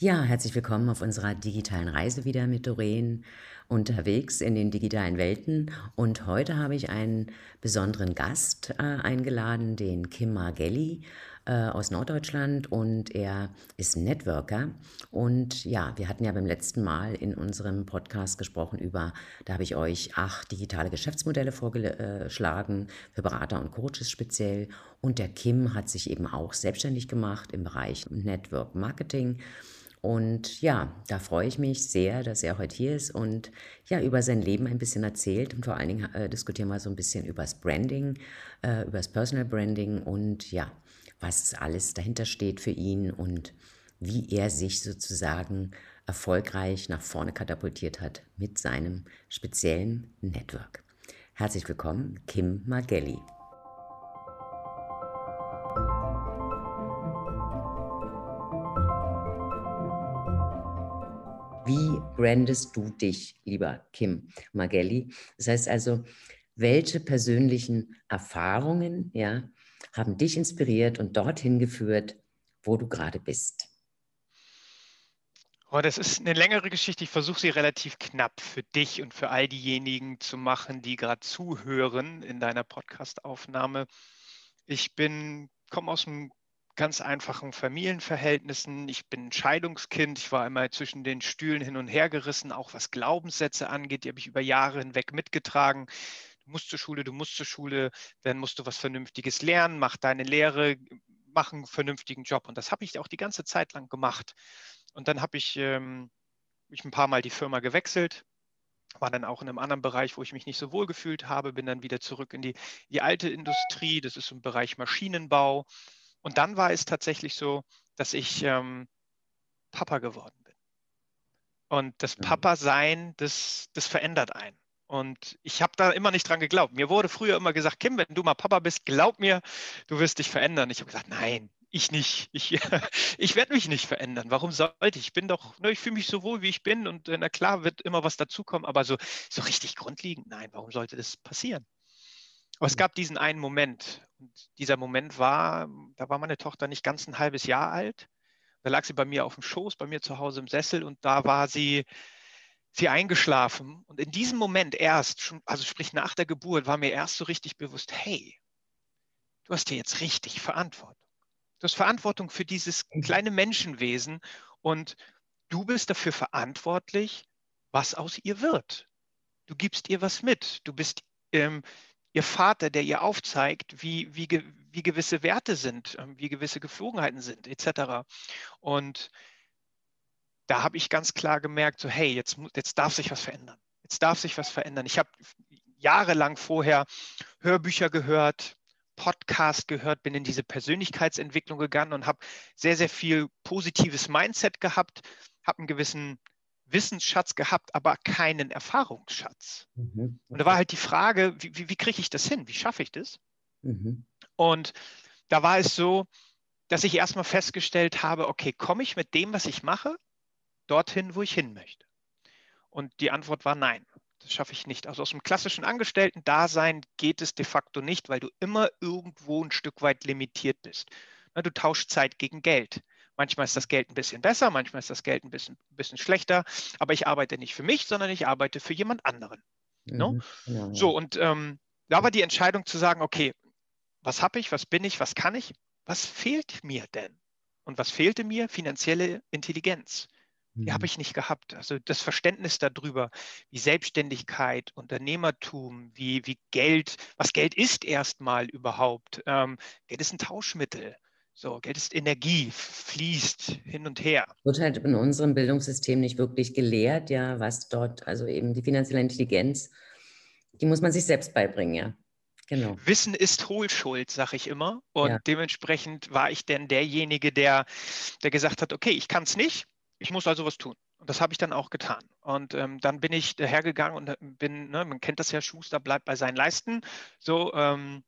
Ja, herzlich willkommen auf unserer digitalen Reise wieder mit Doreen unterwegs in den digitalen Welten. Und heute habe ich einen besonderen Gast äh, eingeladen, den Kim Margelli äh, aus Norddeutschland. Und er ist Networker. Und ja, wir hatten ja beim letzten Mal in unserem Podcast gesprochen über, da habe ich euch acht digitale Geschäftsmodelle vorgeschlagen, für Berater und Coaches speziell. Und der Kim hat sich eben auch selbstständig gemacht im Bereich Network Marketing. Und ja, da freue ich mich sehr, dass er heute hier ist und ja, über sein Leben ein bisschen erzählt. Und vor allen Dingen äh, diskutieren wir so ein bisschen über das Branding, äh, über das Personal Branding und ja, was alles dahinter steht für ihn und wie er sich sozusagen erfolgreich nach vorne katapultiert hat mit seinem speziellen Network. Herzlich willkommen, Kim Margelli. Brandest du dich, lieber Kim Magelli? Das heißt also, welche persönlichen Erfahrungen ja, haben dich inspiriert und dorthin geführt, wo du gerade bist? Oh, das ist eine längere Geschichte. Ich versuche sie relativ knapp für dich und für all diejenigen zu machen, die gerade zuhören in deiner Podcastaufnahme. Ich bin, komme aus einem ganz einfachen Familienverhältnissen. Ich bin ein Scheidungskind. Ich war immer zwischen den Stühlen hin und her gerissen, auch was Glaubenssätze angeht. Die habe ich über Jahre hinweg mitgetragen. Du musst zur Schule, du musst zur Schule, dann musst du was Vernünftiges lernen, mach deine Lehre, mach einen vernünftigen Job. Und das habe ich auch die ganze Zeit lang gemacht. Und dann habe ich, ähm, ich ein paar Mal die Firma gewechselt, war dann auch in einem anderen Bereich, wo ich mich nicht so wohl gefühlt habe, bin dann wieder zurück in die, die alte Industrie, das ist im Bereich Maschinenbau und dann war es tatsächlich so, dass ich ähm, Papa geworden bin. Und das. Papa-Sein, das, das verändert einen. Und ich habe da immer nicht dran geglaubt. Mir wurde früher immer gesagt, Kim, wenn du mal Papa bist, glaub mir, du wirst dich verändern. Ich habe gesagt, nein, ich nicht. Ich, ich werde mich nicht verändern. Warum sollte ich? Ich bin doch, ne, ich fühle mich so wohl, wie ich bin. Und äh, na klar wird immer was dazukommen, aber so, so richtig grundlegend, nein, warum sollte das passieren? Aber es gab diesen einen Moment. Und dieser Moment war, da war meine Tochter nicht ganz ein halbes Jahr alt. Da lag sie bei mir auf dem Schoß, bei mir zu Hause im Sessel und da war sie, sie eingeschlafen. Und in diesem Moment erst, also sprich nach der Geburt, war mir erst so richtig bewusst, hey, du hast hier jetzt richtig Verantwortung. Du hast Verantwortung für dieses mhm. kleine Menschenwesen und du bist dafür verantwortlich, was aus ihr wird. Du gibst ihr was mit. Du bist ähm, ihr Vater, der ihr aufzeigt, wie, wie, wie gewisse Werte sind, ähm, wie gewisse Geflogenheiten sind, etc. Und da habe ich ganz klar gemerkt, so hey, jetzt, jetzt darf sich was verändern. Jetzt darf sich was verändern. Ich habe jahrelang vorher Hörbücher gehört, Podcast gehört, bin in diese Persönlichkeitsentwicklung gegangen und habe sehr, sehr viel positives Mindset gehabt, habe einen gewissen Wissensschatz gehabt, aber keinen Erfahrungsschatz. Mhm. Und da war halt die Frage, wie, wie, wie kriege ich das hin? Wie schaffe ich das? Mhm. Und da war es so, dass ich erstmal festgestellt habe, okay, komme ich mit dem, was ich mache, dorthin, wo ich hin möchte? Und die Antwort war nein, das schaffe ich nicht. Also aus dem klassischen Angestellten-Dasein geht es de facto nicht, weil du immer irgendwo ein Stück weit limitiert bist. Du tauschst Zeit gegen Geld. Manchmal ist das Geld ein bisschen besser, manchmal ist das Geld ein bisschen, bisschen schlechter, aber ich arbeite nicht für mich, sondern ich arbeite für jemand anderen. No? Ne? Mhm, ja, ja. So, und ähm, da war die Entscheidung zu sagen, okay, was habe ich, was bin ich, was kann ich, was fehlt mir denn? Und was fehlte mir? Finanzielle Intelligenz. Die mhm. habe ich nicht gehabt. Also das Verständnis darüber, wie Selbstständigkeit, Unternehmertum, wie, wie Geld, was Geld ist erstmal überhaupt. Ähm, Geld ist ein Tauschmittel. So, Geld ist Energie, fließt hin und her. Wird halt in unserem Bildungssystem nicht wirklich gelehrt, ja, was dort, also eben die finanzielle Intelligenz, die muss man sich selbst beibringen, ja. Genau. Wissen ist Hohlschuld, sage ich immer. Und ja. dementsprechend war ich denn derjenige, der, der gesagt hat, okay, ich kann es nicht, ich muss also was tun. Und das habe ich dann auch getan. Und ähm, dann bin ich hergegangen und bin, ne, man kennt das ja, Schuster bleibt bei seinen Leisten. So, ähm,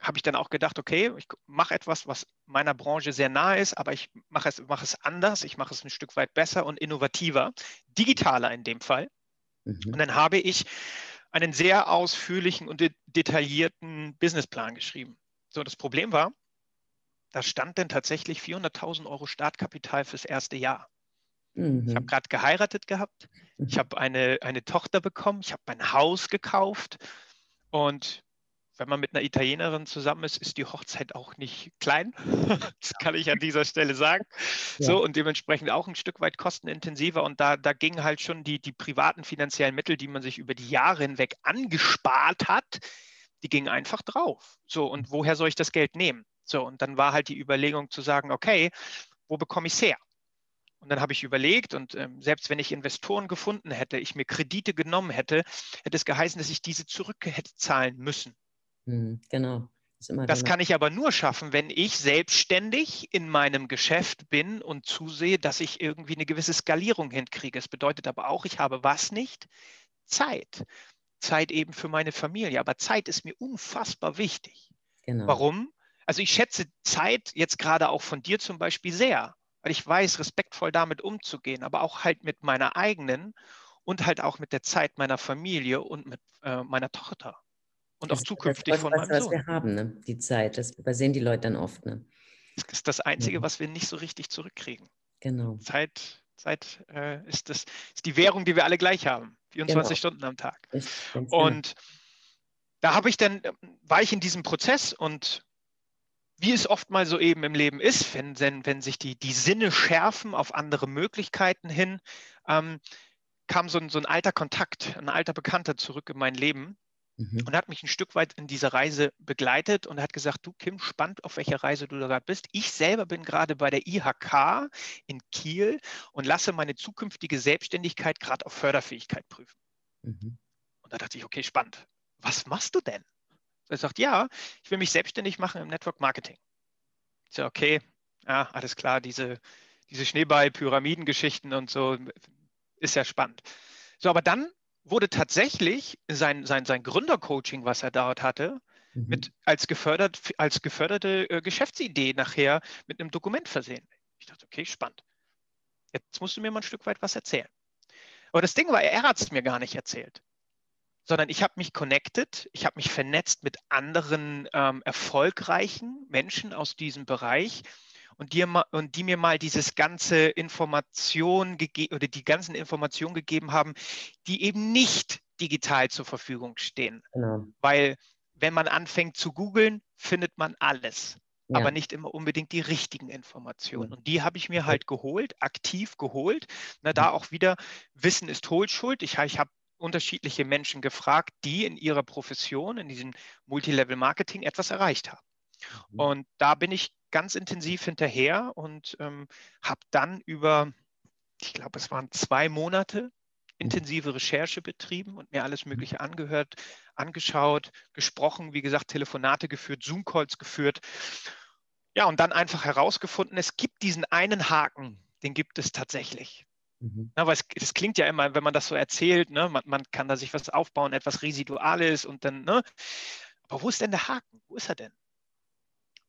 habe ich dann auch gedacht, okay, ich mache etwas, was meiner Branche sehr nahe ist, aber ich mache es, mache es anders, ich mache es ein Stück weit besser und innovativer, digitaler in dem Fall. Mhm. Und dann habe ich einen sehr ausführlichen und de detaillierten Businessplan geschrieben. So, das Problem war, da stand denn tatsächlich 400.000 Euro Startkapital fürs erste Jahr. Mhm. Ich habe gerade geheiratet gehabt. Ich mhm. habe eine, eine Tochter bekommen. Ich habe mein Haus gekauft. Und wenn man mit einer Italienerin zusammen ist, ist die Hochzeit auch nicht klein. das kann ich an dieser Stelle sagen. Ja. So und dementsprechend auch ein Stück weit kostenintensiver. Und da, da gingen halt schon die, die privaten finanziellen Mittel, die man sich über die Jahre hinweg angespart hat, die gingen einfach drauf. So, und woher soll ich das Geld nehmen? So, und dann war halt die Überlegung zu sagen, okay, wo bekomme ich es her? Und dann habe ich überlegt und ähm, selbst wenn ich Investoren gefunden hätte, ich mir Kredite genommen hätte, hätte es geheißen, dass ich diese zurück hätte zahlen müssen. Mhm, genau. Das, das kann ich aber nur schaffen, wenn ich selbstständig in meinem Geschäft bin und zusehe, dass ich irgendwie eine gewisse Skalierung hinkriege. Es bedeutet aber auch, ich habe was nicht? Zeit. Zeit eben für meine Familie. Aber Zeit ist mir unfassbar wichtig. Genau. Warum? Also ich schätze Zeit jetzt gerade auch von dir zum Beispiel sehr, weil ich weiß, respektvoll damit umzugehen, aber auch halt mit meiner eigenen und halt auch mit der Zeit meiner Familie und mit äh, meiner Tochter. Und das auch zukünftig das, von was, meinem was Sohn. wir haben, ne? die Zeit. Das übersehen die Leute dann oft. Ne? Das ist das Einzige, ja. was wir nicht so richtig zurückkriegen. Genau. Zeit, Zeit äh, ist, das, ist die Währung, die wir alle gleich haben. 24 genau. Stunden am Tag. Ich, und da habe ich dann, war ich in diesem Prozess und wie es oft mal so eben im Leben ist, wenn, wenn, wenn sich die, die Sinne schärfen auf andere Möglichkeiten hin, ähm, kam so ein, so ein alter Kontakt, ein alter Bekannter zurück in mein Leben, Mhm. Und hat mich ein Stück weit in dieser Reise begleitet und hat gesagt, du Kim, spannend, auf welcher Reise du da gerade bist. Ich selber bin gerade bei der IHK in Kiel und lasse meine zukünftige Selbstständigkeit gerade auf Förderfähigkeit prüfen. Mhm. Und da dachte ich, okay, spannend. Was machst du denn? Er sagt, ja, ich will mich selbstständig machen im Network Marketing. Ich sage, okay, ja, alles klar, diese, diese Schneeball-Pyramiden-Geschichten und so ist ja spannend. So, aber dann wurde tatsächlich sein, sein, sein Gründercoaching, was er dort hatte, mhm. mit, als, gefördert, als geförderte äh, Geschäftsidee nachher mit einem Dokument versehen. Ich dachte, okay, spannend. Jetzt musst du mir mal ein Stück weit was erzählen. Aber das Ding war, er hat es mir gar nicht erzählt, sondern ich habe mich connected, ich habe mich vernetzt mit anderen ähm, erfolgreichen Menschen aus diesem Bereich und, dir mal, und die mir mal dieses ganze Information gegeben oder die ganzen Informationen gegeben haben, die eben nicht digital zur Verfügung stehen. Genau. Weil wenn man anfängt zu googeln, findet man alles. Ja. aber nicht immer unbedingt die richtigen Informationen. Und die habe ich mir halt geholt, aktiv geholt. Na, da auch wieder, Wissen ist Hohlschuld. Ich, ich habe unterschiedliche Menschen gefragt, die in ihrer Profession, in diesem Multilevel-Marketing etwas erreicht haben. Mhm. Und da bin ich ganz intensiv hinterher und ähm, habe dann über, ich glaube, es waren zwei Monate mhm. intensive Recherche betrieben und mir alles mhm. Mögliche angehört, angeschaut, gesprochen, wie gesagt, Telefonate geführt, Zoom-Calls geführt. Ja, und dann einfach herausgefunden, es gibt diesen einen Haken, den gibt es tatsächlich. Mhm. Na, weil es, es, klingt ja immer, wenn man das so erzählt, ne, man, man, kann da sich was aufbauen, etwas Residuales und dann, ne? Aber wo ist denn der Haken? Wo ist er denn?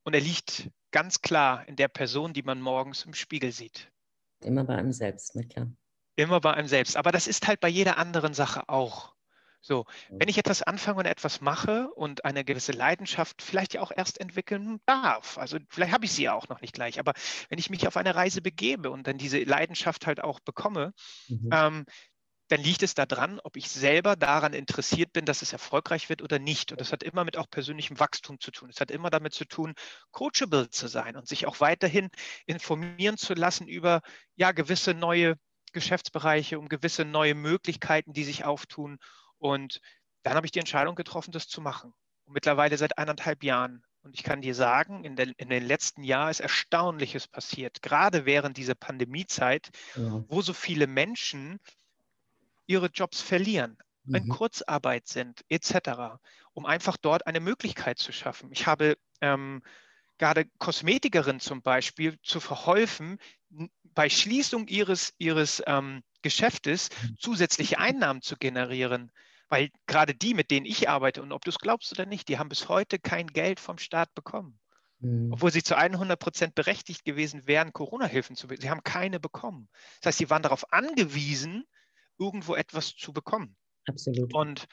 Und er liegt ganz klar in der Person, die man morgens im Spiegel sieht. Immer bei einem selbst, na klar. Immer bei einem selbst. Aber das ist halt bei jeder anderen Sache auch. So, wenn ich etwas anfange und etwas mache und eine gewisse Leidenschaft vielleicht ja auch erst entwickeln darf, also vielleicht habe ich sie ja auch noch nicht gleich, aber wenn ich mich auf eine Reise begebe und dann diese Leidenschaft halt auch bekomme, mhm. ähm, dann liegt es daran, ob ich selber daran interessiert bin, dass es erfolgreich wird oder nicht. Und das hat immer mit auch persönlichem Wachstum zu tun. Es hat immer damit zu tun, coachable zu sein und sich auch weiterhin informieren zu lassen über ja gewisse neue Geschäftsbereiche, um gewisse neue Möglichkeiten, die sich auftun. Und dann habe ich die Entscheidung getroffen, das zu machen. Und mittlerweile seit eineinhalb Jahren. Und ich kann dir sagen, in, der, in den letzten Jahren ist Erstaunliches passiert, gerade während dieser Pandemiezeit, ja. wo so viele Menschen ihre Jobs verlieren, mhm. in Kurzarbeit sind, etc., um einfach dort eine Möglichkeit zu schaffen. Ich habe ähm, gerade Kosmetikerinnen zum Beispiel zu verholfen, bei Schließung ihres, ihres ähm, Geschäftes mhm. zusätzliche Einnahmen zu generieren. Weil gerade die, mit denen ich arbeite, und ob du es glaubst oder nicht, die haben bis heute kein Geld vom Staat bekommen. Mhm. Obwohl sie zu 100 Prozent berechtigt gewesen wären, Corona-Hilfen zu bekommen. Sie haben keine bekommen. Das heißt, sie waren darauf angewiesen, irgendwo etwas zu bekommen. Absolut. Und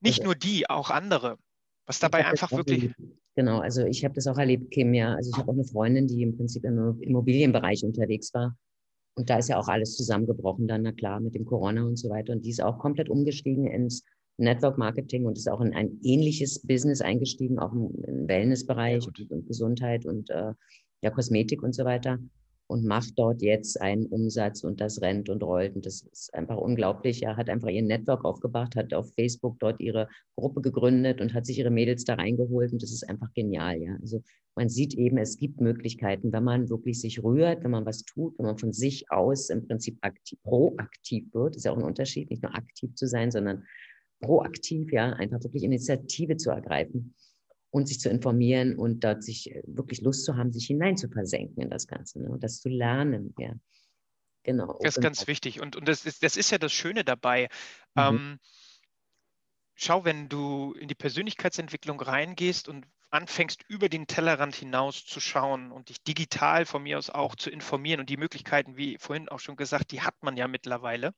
nicht also, nur die, auch andere. Was dabei einfach wirklich. Genau, also ich habe das auch erlebt, Kim, ja. Also ich habe auch eine Freundin, die im Prinzip im Immobilienbereich unterwegs war. Und da ist ja auch alles zusammengebrochen dann, na klar, mit dem Corona und so weiter. Und die ist auch komplett umgestiegen ins Network Marketing und ist auch in ein ähnliches Business eingestiegen, auch im Wellnessbereich und, und, Gesundheit und äh, ja, Kosmetik und so weiter und macht dort jetzt einen Umsatz und das rennt und rollt. Und das ist einfach unglaublich. Er hat einfach ihr Network aufgebaut, hat auf Facebook dort ihre Gruppe gegründet und hat sich ihre Mädels da reingeholt. Und das ist einfach genial. Ja. Also man sieht eben, es gibt Möglichkeiten, wenn man wirklich sich rührt, wenn man was tut, wenn man von sich aus im Prinzip aktiv, proaktiv wird. Ist ja auch ein Unterschied, nicht nur aktiv zu sein, sondern proaktiv, ja, einfach wirklich Initiative zu ergreifen und sich zu informieren und dort sich äh, wirklich Lust zu haben, sich hinein zu versenken in das Ganze ne? und das zu lernen. Ja. Genau. Das ist ganz wichtig. Und, und das, ist, das ist ja das Schöne dabei. Mhm. Ähm, schau, wenn du in die Persönlichkeitsentwicklung reingehst und anfängst, über den Tellerrand hinaus zu schauen und dich digital von mir aus auch zu informieren und die Möglichkeiten, wie vorhin auch schon gesagt, die hat man ja mittlerweile,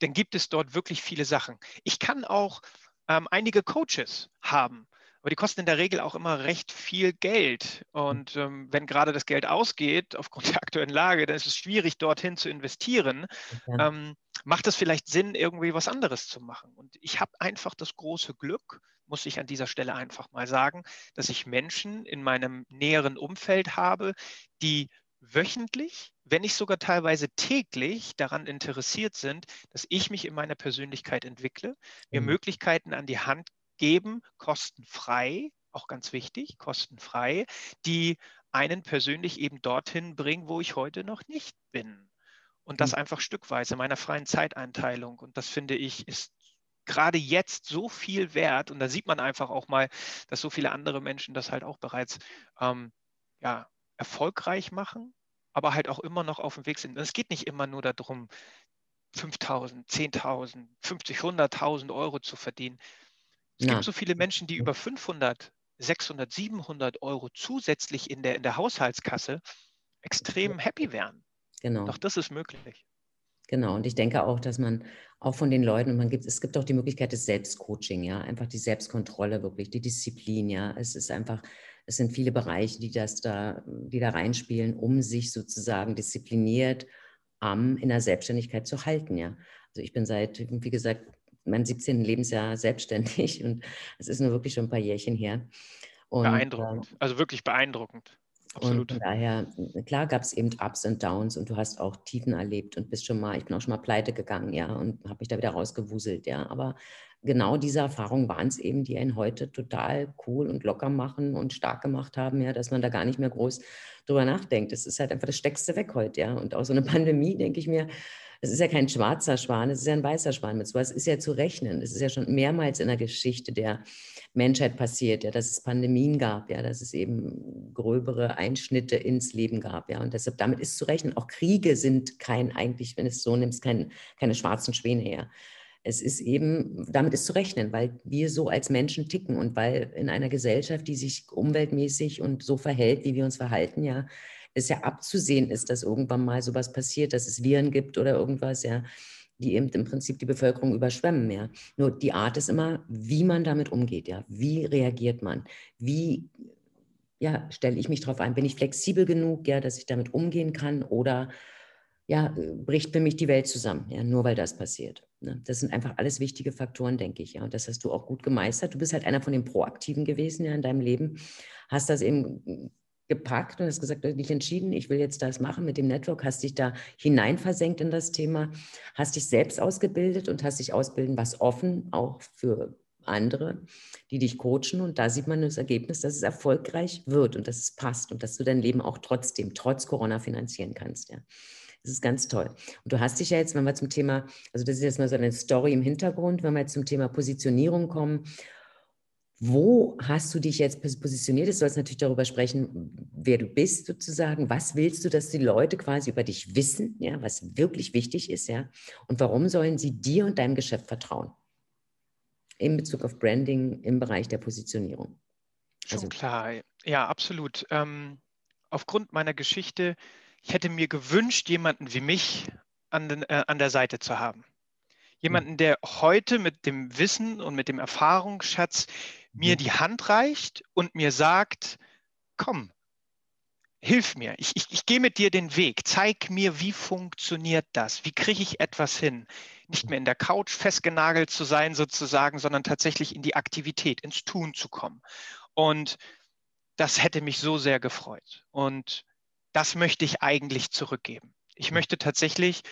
dann gibt es dort wirklich viele Sachen. Ich kann auch ähm, einige Coaches haben, aber die kosten in der Regel auch immer recht viel Geld. Und ähm, wenn gerade das Geld ausgeht, aufgrund der aktuellen Lage, dann ist es schwierig, dorthin zu investieren. Okay. Ähm, macht es vielleicht Sinn, irgendwie was anderes zu machen? Und ich habe einfach das große Glück, muss ich an dieser Stelle einfach mal sagen, dass ich Menschen in meinem näheren Umfeld habe, die wöchentlich, wenn nicht sogar teilweise täglich daran interessiert sind, dass ich mich in meiner Persönlichkeit entwickle, mir mhm. Möglichkeiten an die Hand geben, kostenfrei, auch ganz wichtig, kostenfrei, die einen persönlich eben dorthin bringen, wo ich heute noch nicht bin. Und das hm. einfach stückweise meiner freien Zeiteinteilung. Und das finde ich ist gerade jetzt so viel wert. Und da sieht man einfach auch mal, dass so viele andere Menschen das halt auch bereits ähm, ja, erfolgreich machen, aber halt auch immer noch auf dem Weg sind. Und es geht nicht immer nur darum, 5.000, 10.000, 50, 100.000 Euro zu verdienen. Es ja. gibt so viele Menschen, die über 500, 600, 700 Euro zusätzlich in der, in der Haushaltskasse extrem happy wären. Genau. Doch das ist möglich. Genau, und ich denke auch, dass man auch von den Leuten, und man gibt, es gibt auch die Möglichkeit des Selbstcoaching, ja, einfach die Selbstkontrolle wirklich, die Disziplin, ja. Es ist einfach, es sind viele Bereiche, die das da, die da reinspielen, um sich sozusagen diszipliniert um, in der Selbstständigkeit zu halten, ja. Also ich bin seit, wie gesagt, meinem 17. Lebensjahr selbstständig und es ist nur wirklich schon ein paar Jährchen her. Und, beeindruckend, äh, also wirklich beeindruckend. Absolut. Und von daher, klar gab es eben Ups und Downs und du hast auch Tiefen erlebt und bist schon mal, ich bin auch schon mal pleite gegangen, ja, und habe mich da wieder rausgewuselt, ja. Aber genau diese Erfahrungen waren es eben, die einen heute total cool und locker machen und stark gemacht haben, ja, dass man da gar nicht mehr groß drüber nachdenkt. Das ist halt einfach das Steckste weg heute, ja. Und auch so eine Pandemie, denke ich mir, es ist ja kein schwarzer Schwan, es ist ja ein weißer Schwan. Mit sowas ist ja zu rechnen. Es ist ja schon mehrmals in der Geschichte der Menschheit passiert, ja, dass es Pandemien gab, ja, dass es eben gröbere Einschnitte ins Leben gab, ja. Und deshalb damit ist zu rechnen. Auch Kriege sind kein, eigentlich, wenn es so nimmst, kein, keine schwarzen Schwäne, ja. Es ist eben, damit ist zu rechnen, weil wir so als Menschen ticken und weil in einer Gesellschaft, die sich umweltmäßig und so verhält, wie wir uns verhalten, ja, es ja abzusehen ist, dass irgendwann mal sowas passiert, dass es Viren gibt oder irgendwas, ja, die eben im Prinzip die Bevölkerung überschwemmen, ja. Nur die Art ist immer, wie man damit umgeht, ja. Wie reagiert man? Wie ja, stelle ich mich darauf ein? Bin ich flexibel genug, ja, dass ich damit umgehen kann? Oder ja, bricht für mich die Welt zusammen, ja, nur weil das passiert. Ne? Das sind einfach alles wichtige Faktoren, denke ich, ja. Und das hast du auch gut gemeistert. Du bist halt einer von den Proaktiven gewesen, ja, in deinem Leben. Hast das eben gepackt und hast gesagt, du hast dich entschieden, ich will jetzt das machen mit dem Network, hast dich da hineinversenkt in das Thema, hast dich selbst ausgebildet und hast dich ausbilden was offen, auch für andere, die dich coachen. Und da sieht man das Ergebnis, dass es erfolgreich wird und dass es passt und dass du dein Leben auch trotzdem, trotz Corona finanzieren kannst. Ja. Das ist ganz toll. Und du hast dich ja jetzt, wenn wir zum Thema, also das ist jetzt mal so eine Story im Hintergrund, wenn wir jetzt zum Thema Positionierung kommen wo hast du dich jetzt positioniert? Du sollst natürlich darüber sprechen, wer du bist sozusagen. Was willst du, dass die Leute quasi über dich wissen, ja, was wirklich wichtig ist, ja? Und warum sollen sie dir und deinem Geschäft vertrauen? In Bezug auf Branding im Bereich der Positionierung. Schon also, klar, ja, absolut. Ähm, aufgrund meiner Geschichte, ich hätte mir gewünscht, jemanden wie mich an, den, äh, an der Seite zu haben. Jemanden, der heute mit dem Wissen und mit dem Erfahrungsschatz mir mhm. die Hand reicht und mir sagt, komm, hilf mir, ich, ich, ich gehe mit dir den Weg, zeig mir, wie funktioniert das, wie kriege ich etwas hin, nicht mehr in der Couch festgenagelt zu sein sozusagen, sondern tatsächlich in die Aktivität, ins Tun zu kommen. Und das hätte mich so sehr gefreut. Und das möchte ich eigentlich zurückgeben. Ich möchte tatsächlich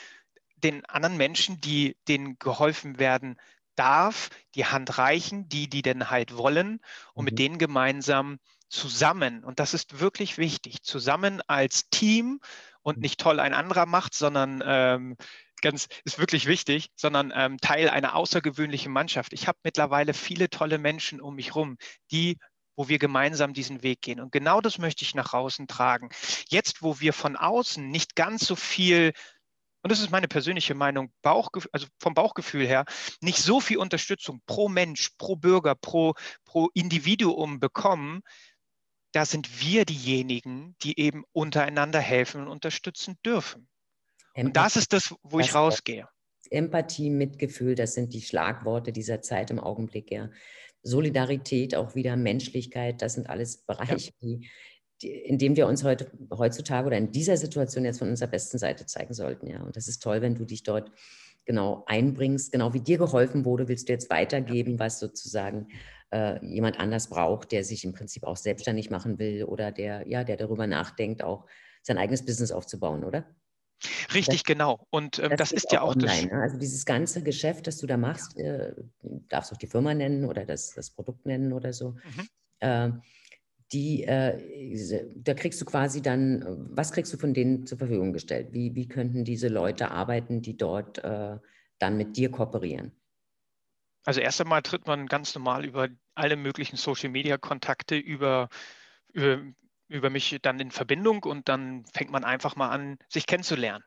den anderen Menschen, die denen geholfen werden darf, die Hand reichen, die, die denn halt wollen und mhm. mit denen gemeinsam zusammen, und das ist wirklich wichtig, zusammen als Team und mhm. nicht toll ein anderer macht, sondern ähm, ganz, ist wirklich wichtig, sondern ähm, Teil einer außergewöhnlichen Mannschaft. Ich habe mittlerweile viele tolle Menschen um mich herum, die wo wir gemeinsam diesen Weg gehen. Und genau das möchte ich nach außen tragen. Jetzt, wo wir von außen nicht ganz so viel und das ist meine persönliche Meinung, Bauchgef also vom Bauchgefühl her, nicht so viel Unterstützung pro Mensch, pro Bürger, pro, pro Individuum bekommen, da sind wir diejenigen, die eben untereinander helfen und unterstützen dürfen. Empathie, und das ist das, wo ich rausgehe. Empathie, Mitgefühl, das sind die Schlagworte dieser Zeit im Augenblick, ja. Solidarität, auch wieder Menschlichkeit, das sind alles Bereiche, ja. die, die, in denen wir uns heute, heutzutage oder in dieser Situation jetzt von unserer besten Seite zeigen sollten. Ja. Und das ist toll, wenn du dich dort genau einbringst, genau wie dir geholfen wurde, willst du jetzt weitergeben, was sozusagen äh, jemand anders braucht, der sich im Prinzip auch selbstständig machen will oder der, ja, der darüber nachdenkt, auch sein eigenes Business aufzubauen, oder? Richtig, das, genau. Und ähm, das, das ist ja auch online, das. Ne? Also dieses ganze Geschäft, das du da machst, äh, darfst auch die Firma nennen oder das, das Produkt nennen oder so. Mhm. Äh, die, äh, da kriegst du quasi dann, was kriegst du von denen zur Verfügung gestellt? Wie, wie könnten diese Leute arbeiten, die dort äh, dann mit dir kooperieren? Also erst einmal tritt man ganz normal über alle möglichen Social-Media-Kontakte über, über, über mich dann in Verbindung und dann fängt man einfach mal an, sich kennenzulernen.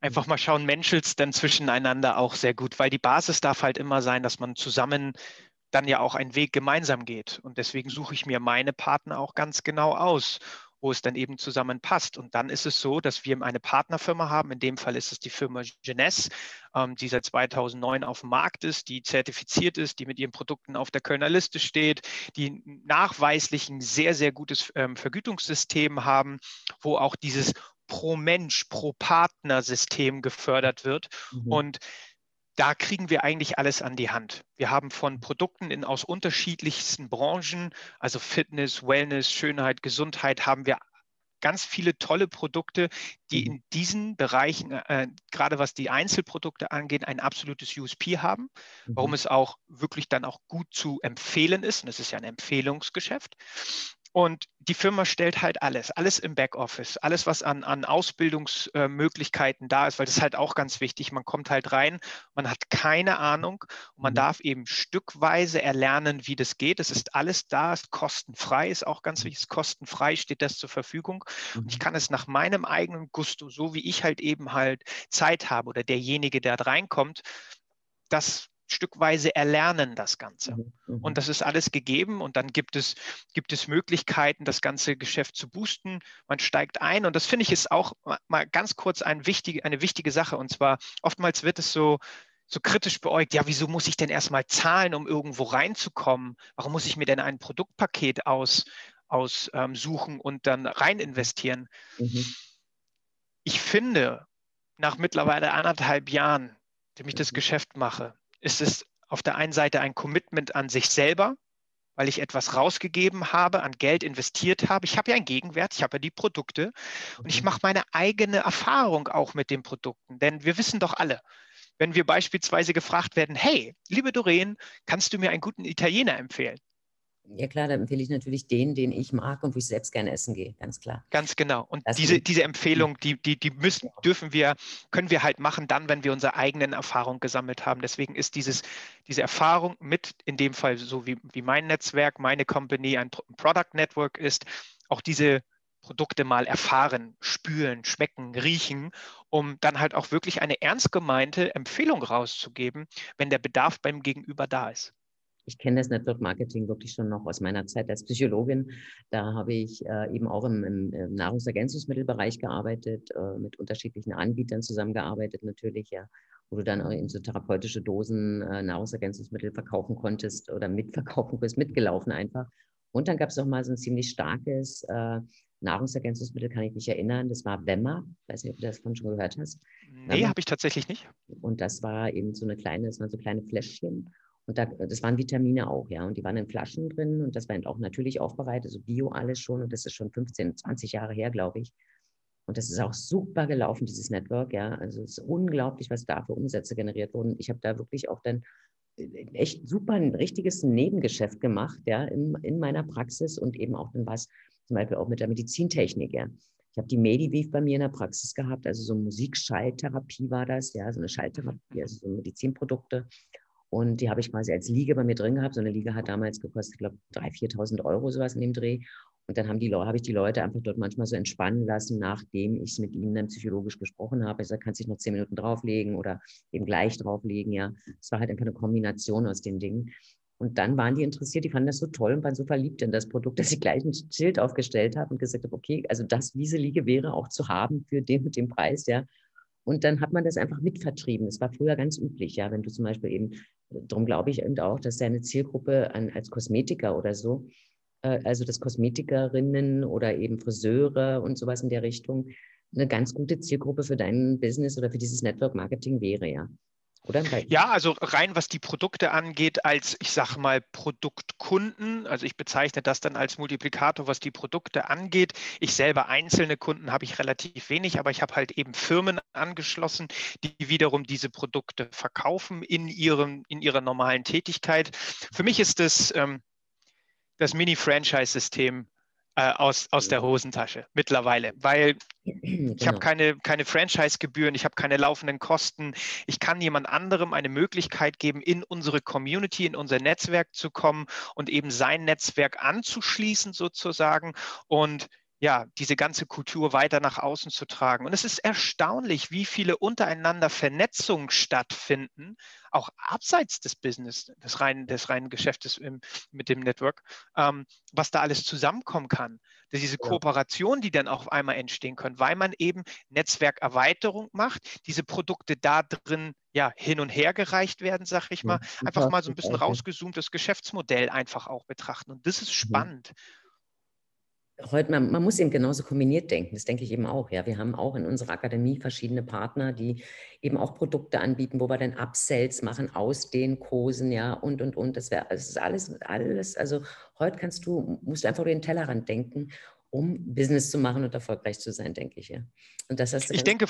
Einfach mal schauen, menschelt dann zwischeneinander auch sehr gut, weil die Basis darf halt immer sein, dass man zusammen dann ja auch einen Weg gemeinsam geht. Und deswegen suche ich mir meine Partner auch ganz genau aus wo es dann eben zusammenpasst. Und dann ist es so, dass wir eine Partnerfirma haben. In dem Fall ist es die Firma Jeunesse, ähm, die seit 2009 auf dem Markt ist, die zertifiziert ist, die mit ihren Produkten auf der Kölner Liste steht, die nachweislich ein sehr, sehr gutes ähm, Vergütungssystem haben, wo auch dieses pro Mensch, pro Partner-System gefördert wird. Mhm. Und da kriegen wir eigentlich alles an die Hand. Wir haben von Produkten in, aus unterschiedlichsten Branchen, also Fitness, Wellness, Schönheit, Gesundheit, haben wir ganz viele tolle Produkte, die mhm. in diesen Bereichen, äh, gerade was die Einzelprodukte angeht, ein absolutes USP haben, warum mhm. es auch wirklich dann auch gut zu empfehlen ist. Und das ist ja ein Empfehlungsgeschäft. Und die Firma stellt halt alles, alles im Backoffice, alles, was an, an Ausbildungsmöglichkeiten da ist, weil das ist halt auch ganz wichtig. Man kommt halt rein, man hat keine Ahnung und man mhm. darf eben stückweise erlernen, wie das geht. Es ist alles da, ist kostenfrei, ist auch ganz wichtig, ist kostenfrei, steht das zur Verfügung. Und ich mhm. kann es nach meinem eigenen Gusto, so wie ich halt eben halt Zeit habe oder derjenige, der da reinkommt, das stückweise erlernen das Ganze. Mhm, mhm. Und das ist alles gegeben und dann gibt es, gibt es Möglichkeiten, das ganze Geschäft zu boosten. Man steigt ein und das finde ich ist auch mal ganz kurz ein wichtig, eine wichtige Sache. Und zwar oftmals wird es so, so kritisch beäugt, ja, wieso muss ich denn erstmal zahlen, um irgendwo reinzukommen? Warum muss ich mir denn ein Produktpaket aus, aussuchen ähm, und dann rein investieren? Mhm. Ich finde, nach mittlerweile anderthalb Jahren, dem ich das mhm. Geschäft mache, ist es auf der einen Seite ein Commitment an sich selber, weil ich etwas rausgegeben habe, an Geld investiert habe. Ich habe ja einen Gegenwert, ich habe ja die Produkte und ich mhm. mache meine eigene Erfahrung auch mit den Produkten. Denn wir wissen doch alle, wenn wir beispielsweise gefragt werden, hey, liebe Doreen, kannst du mir einen guten Italiener empfehlen? Ja klar, da empfehle ich natürlich den, den ich mag und wo ich selbst gerne essen gehe, ganz klar. Ganz genau. Und diese, diese Empfehlung, die, die, die müssen, dürfen wir, können wir halt machen, dann, wenn wir unsere eigenen Erfahrungen gesammelt haben. Deswegen ist dieses, diese Erfahrung mit, in dem Fall so wie, wie mein Netzwerk, meine Company ein Product Network ist, auch diese Produkte mal erfahren, spüren, schmecken, riechen, um dann halt auch wirklich eine ernst gemeinte Empfehlung rauszugeben, wenn der Bedarf beim Gegenüber da ist ich kenne das Network Marketing wirklich schon noch aus meiner Zeit als Psychologin. Da habe ich äh, eben auch im, im, Nahrungsergänzungsmittelbereich gearbeitet, äh, mit unterschiedlichen Anbietern zusammengearbeitet natürlich, ja, wo du dann auch eben so therapeutische Dosen äh, Nahrungsergänzungsmittel verkaufen konntest oder mitverkaufen bist, mitgelaufen einfach. Und dann gab es auch mal so ein ziemlich starkes äh, Nahrungsergänzungsmittel kann ich mich erinnern. Das war Wemmer. Ich weiß nicht, ob du das von schon gehört hast. Nee, habe ich tatsächlich nicht. Und das war eben so eine kleine, das waren so kleine Fläschchen. Und da, das waren Vitamine auch, ja. Und die waren in Flaschen drin und das war auch natürlich aufbereitet, so Bio alles schon. Und das ist schon 15, 20 Jahre her, glaube ich. Und das ist auch super gelaufen, dieses Network, ja. Also es ist unglaublich, was da für Umsätze generiert wurden. Ich habe da wirklich auch dann äh, echt super ein richtiges Nebengeschäft gemacht, ja, in, in meiner Praxis und eben auch dann was, zum Beispiel auch mit der Medizintechnik, ja. Ich habe die Mediviv bei mir in der Praxis gehabt, also so Musikschalltherapie war das, ja, so eine Schalltherapie, also so Medizinprodukte. Und die habe ich quasi als Liege bei mir drin gehabt. So eine Liege hat damals gekostet, ich glaube, 3.000, 4.000 Euro, sowas in dem Dreh. Und dann haben die, habe ich die Leute einfach dort manchmal so entspannen lassen, nachdem ich es mit ihnen dann psychologisch gesprochen habe. Ich sage, kannst du dich noch zehn Minuten drauflegen oder eben gleich drauflegen, ja. Es war halt einfach eine Kombination aus den Dingen. Und dann waren die interessiert, die fanden das so toll und waren so verliebt in das Produkt, dass ich gleich ein Schild aufgestellt habe und gesagt habe, okay, also das, diese Liege wäre auch zu haben für den mit dem Preis, ja. Und dann hat man das einfach mitvertrieben. Das war früher ganz üblich, ja, wenn du zum Beispiel eben darum glaube ich eben auch, dass deine Zielgruppe an, als Kosmetiker oder so, äh, also das Kosmetikerinnen oder eben Friseure und sowas in der Richtung, eine ganz gute Zielgruppe für dein Business oder für dieses Network Marketing wäre, ja. Oder? Ja, also rein was die Produkte angeht, als ich sage mal Produktkunden, also ich bezeichne das dann als Multiplikator, was die Produkte angeht. Ich selber einzelne Kunden habe ich relativ wenig, aber ich habe halt eben Firmen angeschlossen, die wiederum diese Produkte verkaufen in, ihrem, in ihrer normalen Tätigkeit. Für mich ist das ähm, das Mini-Franchise-System äh, aus, aus der Hosentasche mittlerweile, weil genau. ich habe keine, keine Franchise-Gebühren, ich habe keine laufenden Kosten. Ich kann jemand anderem eine Möglichkeit geben, in unsere Community, in unser Netzwerk zu kommen und eben sein Netzwerk anzuschließen sozusagen und ja, diese ganze Kultur weiter nach außen zu tragen. Und es ist erstaunlich, wie viele untereinander Vernetzungen stattfinden, auch abseits des Business, des reinen, des reinen Geschäftes im, mit dem Network, ähm, was da alles zusammenkommen kann. Diese Kooperation, die dann auch auf einmal entstehen können, weil man eben Netzwerkerweiterung macht, diese Produkte da drin ja, hin und her gereicht werden, sag ich mal, einfach mal so ein bisschen rausgezoomtes Geschäftsmodell einfach auch betrachten. Und das ist mhm. spannend heute, man, man, muss eben genauso kombiniert denken, das denke ich eben auch. Ja, wir haben auch in unserer Akademie verschiedene Partner, die eben auch Produkte anbieten, wo wir dann Upsells machen aus den Kursen, ja, und, und, und. Das, wär, das ist alles, alles, also heute kannst du, musst du einfach über den Tellerrand denken, um Business zu machen und erfolgreich zu sein, denke ich, ja. Und das heißt, ich denke,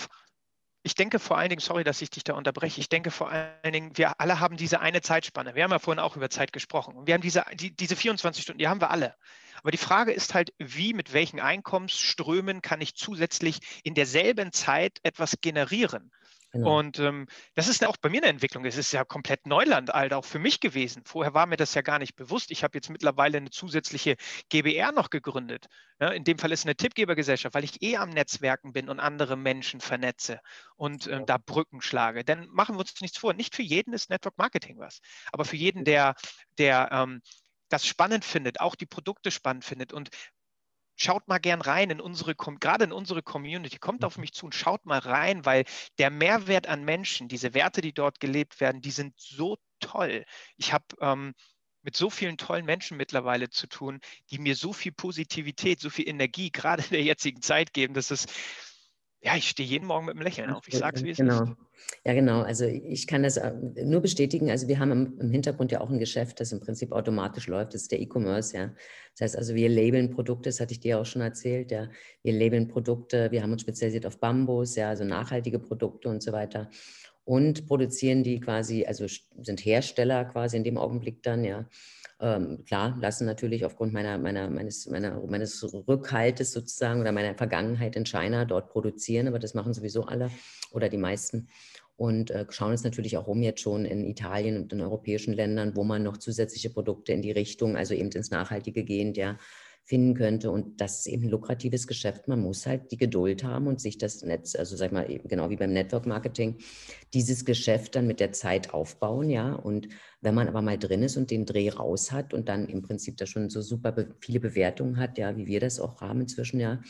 ich denke vor allen Dingen, sorry, dass ich dich da unterbreche, ich denke vor allen Dingen, wir alle haben diese eine Zeitspanne. Wir haben ja vorhin auch über Zeit gesprochen. Wir haben diese, die, diese 24 Stunden, die haben wir alle. Aber die Frage ist halt, wie, mit welchen Einkommensströmen kann ich zusätzlich in derselben Zeit etwas generieren? Genau. Und ähm, das ist ja auch bei mir eine Entwicklung. Es ist ja komplett Neuland, halt auch für mich gewesen. Vorher war mir das ja gar nicht bewusst. Ich habe jetzt mittlerweile eine zusätzliche GBR noch gegründet. Ja, in dem Fall ist es eine Tippgebergesellschaft, weil ich eh am Netzwerken bin und andere Menschen vernetze und ähm, da Brücken schlage. Denn machen wir uns nichts vor. Nicht für jeden ist Network Marketing was. Aber für jeden, der, der ähm, das spannend findet, auch die Produkte spannend findet und schaut mal gern rein in unsere, gerade in unsere Community, kommt auf mich zu und schaut mal rein, weil der Mehrwert an Menschen, diese Werte, die dort gelebt werden, die sind so toll. Ich habe ähm, mit so vielen tollen Menschen mittlerweile zu tun, die mir so viel Positivität, so viel Energie gerade in der jetzigen Zeit geben. Das ist, ja, ich stehe jeden Morgen mit einem Lächeln auf. Ich sage es, wie es genau. ist. Ja, genau. Also ich kann das äh, nur bestätigen. Also wir haben im, Hintergrund ja auch ein Geschäft, das im Prinzip automatisch läuft. Das ist der E-Commerce, ja. Das heißt also, wir labeln Produkte, das hatte ich dir auch schon erzählt, ja. Wir labeln Produkte, wir haben uns spezialisiert auf Bambus, ja, also nachhaltige Produkte und so weiter. Und produzieren die quasi, also sind Hersteller quasi in dem Augenblick dann, ja. Ähm, klar, lassen natürlich aufgrund meiner, meiner, meines, meiner, meines Rückhaltes sozusagen oder meiner Vergangenheit in China dort produzieren, aber das machen sowieso alle oder die meisten. Und äh, schauen uns natürlich auch um jetzt schon in Italien und in europäischen Ländern, wo man noch zusätzliche Produkte in die Richtung, also eben ins Nachhaltige gehend, ja, finden könnte. Und das ist eben ein lukratives Geschäft. Man muss halt die Geduld haben und sich das Netz, also sag mal, eben genau wie beim Network Marketing, dieses Geschäft dann mit der Zeit aufbauen, ja. Und wenn man aber mal drin ist und den Dreh raus hat und dann im Prinzip da schon so super viele Bewertungen hat, ja, wie wir das auch haben inzwischen, ja,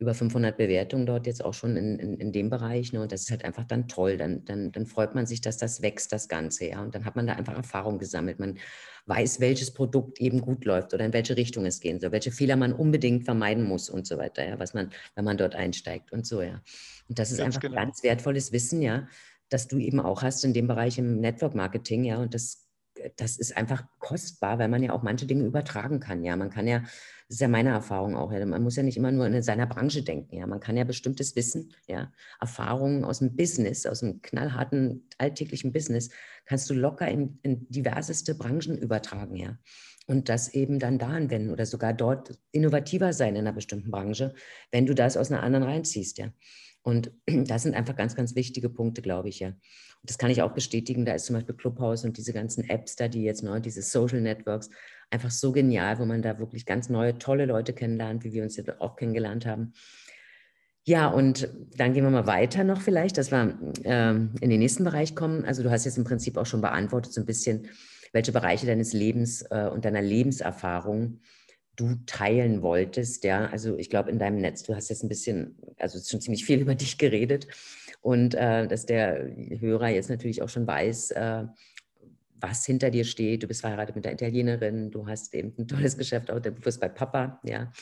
über 500 Bewertungen dort jetzt auch schon in, in, in dem Bereich. Ne? Und das ist halt einfach dann toll. Dann, dann, dann freut man sich, dass das wächst, das Ganze. Ja? Und dann hat man da einfach Erfahrung gesammelt. Man weiß, welches Produkt eben gut läuft oder in welche Richtung es gehen soll, welche Fehler man unbedingt vermeiden muss und so weiter, ja? was man, wenn man dort einsteigt und so, ja. Und das ist ganz einfach genau. ganz wertvolles Wissen, ja, das du eben auch hast in dem Bereich im Network Marketing, ja. Und das das ist einfach kostbar, weil man ja auch manche Dinge übertragen kann. Ja, man kann ja, das ist ja meine Erfahrung auch, ja, man muss ja nicht immer nur in seiner Branche denken. Ja, man kann ja bestimmtes Wissen, ja, Erfahrungen aus dem Business, aus dem knallharten alltäglichen Business, kannst du locker in, in diverseste Branchen übertragen. Ja, und das eben dann da anwenden oder sogar dort innovativer sein in einer bestimmten Branche, wenn du das aus einer anderen reinziehst. Ja. Und das sind einfach ganz, ganz wichtige Punkte, glaube ich, ja. Und das kann ich auch bestätigen. Da ist zum Beispiel Clubhouse und diese ganzen Apps da, die jetzt neu, diese Social Networks, einfach so genial, wo man da wirklich ganz neue, tolle Leute kennenlernt, wie wir uns jetzt auch kennengelernt haben. Ja, und dann gehen wir mal weiter noch vielleicht, dass wir ähm, in den nächsten Bereich kommen. Also du hast jetzt im Prinzip auch schon beantwortet so ein bisschen, welche Bereiche deines Lebens äh, und deiner Lebenserfahrung du teilen wolltest. Ja, also ich glaube, in deinem Netz, du hast jetzt ein bisschen, also schon ziemlich viel über dich geredet und äh, dass der Hörer jetzt natürlich auch schon weiß, äh, was hinter dir steht. Du bist verheiratet mit der Italienerin, du hast eben ein tolles Geschäft, auch du wirst bei Papa, ja,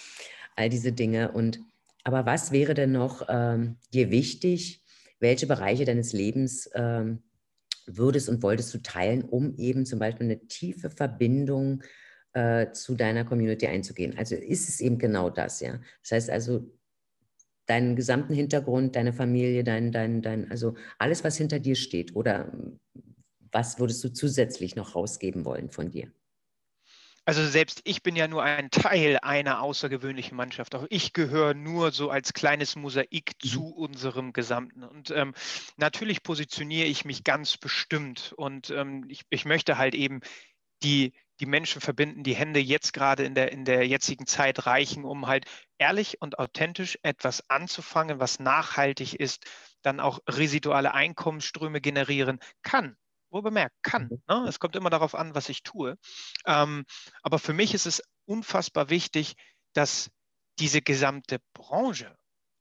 all diese Dinge. Und aber was wäre denn noch ähm, dir wichtig? Welche Bereiche deines Lebens ähm, würdest und wolltest du teilen, um eben zum Beispiel eine tiefe Verbindung äh, zu deiner Community einzugehen. Also ist es eben genau das, ja. Das heißt also, deinen gesamten Hintergrund, deine Familie, dein, dein, dein, also alles, was hinter dir steht, oder was würdest du zusätzlich noch rausgeben wollen von dir? Also selbst ich bin ja nur ein Teil einer außergewöhnlichen Mannschaft. Auch ich gehöre nur so als kleines Mosaik mhm. zu unserem Gesamten. Und ähm, natürlich positioniere ich mich ganz bestimmt. Und ähm, ich, ich möchte halt eben die, die Menschen verbinden, die Hände jetzt gerade in der, in der jetzigen Zeit reichen, um halt ehrlich und authentisch etwas anzufangen, was nachhaltig ist, dann auch residuale Einkommensströme generieren kann. Wo bemerkt, kann. Mhm. Ne? Es kommt immer darauf an, was ich tue. Ähm, aber für mich ist es unfassbar wichtig, dass diese gesamte Branche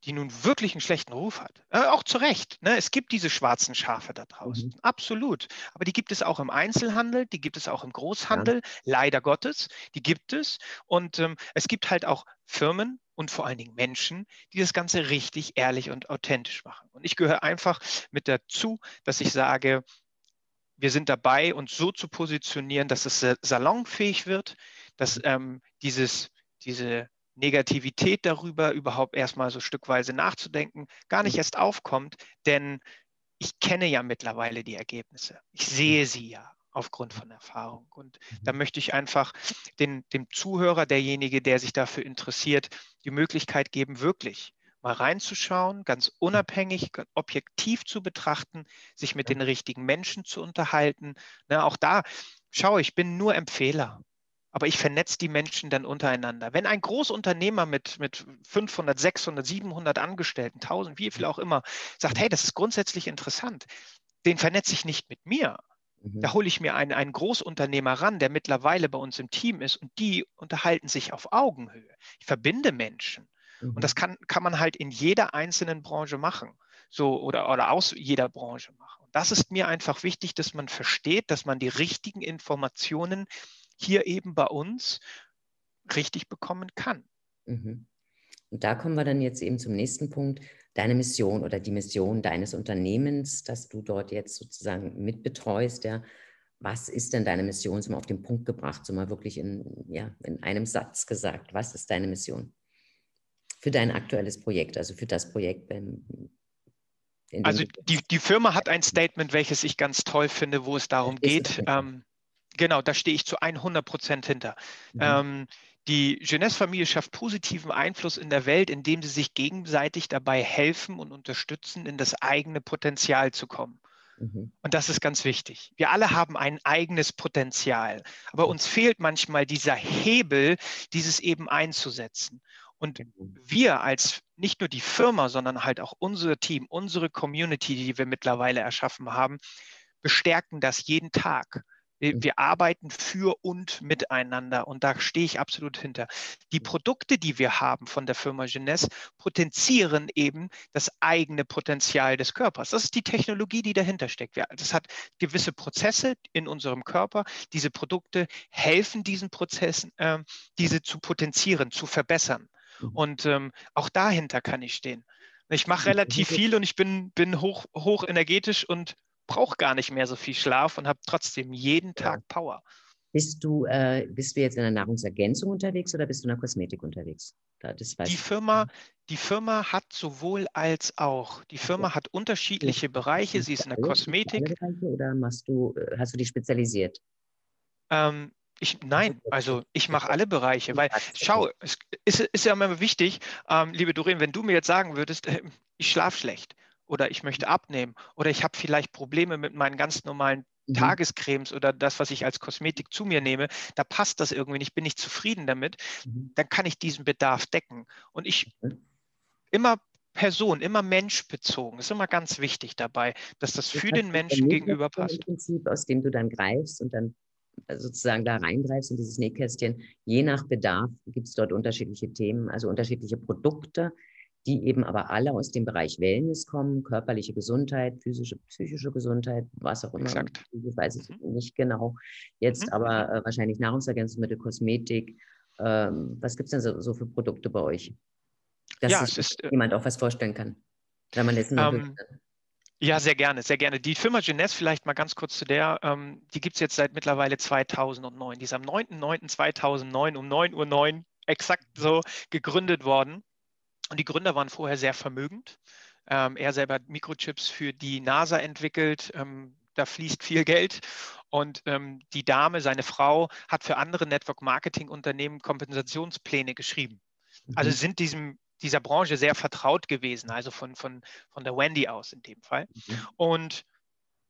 die nun wirklich einen schlechten Ruf hat. Äh, auch zu Recht. Ne? Es gibt diese schwarzen Schafe da draußen. Mhm. Absolut. Aber die gibt es auch im Einzelhandel, die gibt es auch im Großhandel, ja. leider Gottes. Die gibt es. Und ähm, es gibt halt auch Firmen und vor allen Dingen Menschen, die das Ganze richtig, ehrlich und authentisch machen. Und ich gehöre einfach mit dazu, dass ich sage, wir sind dabei, uns so zu positionieren, dass es salonfähig wird, dass ähm, dieses, diese Negativität darüber, überhaupt erstmal so stückweise nachzudenken, gar nicht mhm. erst aufkommt, denn ich kenne ja mittlerweile die Ergebnisse. Ich sehe mhm. sie ja aufgrund von Erfahrung. Und da mhm. möchte ich einfach den, dem Zuhörer, derjenige, der sich dafür interessiert, die Möglichkeit geben, wirklich mal reinzuschauen, ganz unabhängig, objektiv zu betrachten, sich mit den richtigen Menschen zu unterhalten. Ne, auch da, schau, ich bin nur Empfehler aber ich vernetze die Menschen dann untereinander. Wenn ein Großunternehmer mit, mit 500, 600, 700 Angestellten, 1000, wie viel auch immer, sagt, hey, das ist grundsätzlich interessant, den vernetze ich nicht mit mir. Mhm. Da hole ich mir einen, einen Großunternehmer ran, der mittlerweile bei uns im Team ist und die unterhalten sich auf Augenhöhe. Ich verbinde Menschen. Mhm. Und das kann, kann man halt in jeder einzelnen Branche machen. So, oder, oder aus jeder Branche machen. Und das ist mir einfach wichtig, dass man versteht, dass man die richtigen Informationen hier eben bei uns richtig bekommen kann. Mhm. Und da kommen wir dann jetzt eben zum nächsten Punkt, deine Mission oder die Mission deines Unternehmens, das du dort jetzt sozusagen mitbetreust. Ja. Was ist denn deine Mission? So mal auf den Punkt gebracht, so mal wirklich in, ja, in einem Satz gesagt. Was ist deine Mission für dein aktuelles Projekt, also für das Projekt beim, also die, die Firma hat ein Statement, welches ich ganz toll finde, wo es darum geht, ähm, Genau, da stehe ich zu 100 Prozent hinter. Mhm. Ähm, die Jeunesse-Familie schafft positiven Einfluss in der Welt, indem sie sich gegenseitig dabei helfen und unterstützen, in das eigene Potenzial zu kommen. Mhm. Und das ist ganz wichtig. Wir alle haben ein eigenes Potenzial, aber uns fehlt manchmal dieser Hebel, dieses eben einzusetzen. Und wir als nicht nur die Firma, sondern halt auch unser Team, unsere Community, die wir mittlerweile erschaffen haben, bestärken das jeden Tag Wir, mhm. wir, arbeiten für und miteinander und da stehe ich absolut hinter. Die mhm. Produkte, die wir haben von der Firma Genes, potenzieren eben das eigene Potenzial des Körpers. Das ist die Technologie, die dahinter steckt. Das hat gewisse Prozesse in unserem Körper. Diese Produkte helfen diesen Prozessen, äh, diese zu potenzieren, zu verbessern. Mhm. Und ähm, auch dahinter kann ich stehen. Ich mache relativ viel und ich bin, bin hoch, hoch energetisch und brauche gar nicht mehr so viel Schlaf und habe trotzdem jeden Tag Power. Bist du, äh, bist du jetzt in der Nahrungsergänzung unterwegs oder bist du in der Kosmetik unterwegs? Die, Firma, die Firma hat sowohl als auch. Die Firma hat unterschiedliche Bereiche. Sie ist in der Kosmetik. Oder machst du, äh, hast du die spezialisiert? Ähm, ich, nein, also ich mache alle Bereiche, weil schau, es ist, ist ja immer wichtig, ähm, liebe Doreen, wenn du mir jetzt sagen würdest, äh, ich schlafe schlecht, oder ich möchte abnehmen oder ich habe vielleicht Probleme mit meinen ganz normalen mhm. Tagescremes oder das, was ich als Kosmetik zu mir nehme, da passt das irgendwie nicht, bin ich zufrieden damit, mhm. dann kann ich diesen Bedarf decken. Und ich immer Person, immer menschbezogen, ist immer ganz wichtig dabei, dass das, das für den Menschen gegenüber passt. Prinzip, aus dem du dann greifst und dann äh, sozusagen da reingreifst in dieses Nähkästchen. Je nach Bedarf gibt es dort unterschiedliche Themen, also unterschiedliche Produkte, die eben aber alle aus dem Bereich Wellness kommen, körperliche Gesundheit, physische, psychische Gesundheit, was auch immer. Exakt. Ich weiß es mhm. nicht genau. Jetzt mhm. aber äh, wahrscheinlich Nahrungsergänzungsmittel, Kosmetik. Ähm, was gibt es denn so, so, für Produkte bei euch? Dass ja, sich ist, äh, jemand auch was vorstellen kann, wenn man jetzt nur ähm, ja, sehr gerne, sehr gerne. Die Firma Genes, vielleicht mal ganz kurz zu der, ähm, die gibt es jetzt seit mittlerweile 2009. Die ist am 9.9.2009 um 9.09 Uhr exakt so gegründet worden. Und die Gründer waren vorher sehr vermögend. Ähm, er selber hat Mikrochips für die NASA entwickelt. Ähm, da fließt viel Geld. Und ähm, die Dame, seine Frau, hat für andere Network-Marketing-Unternehmen Kompensationspläne geschrieben. Also mhm. Sind diesem, dieser Branche sehr vertraut gewesen, also von, von, von der Wendy aus in dem Fall. Mhm. Und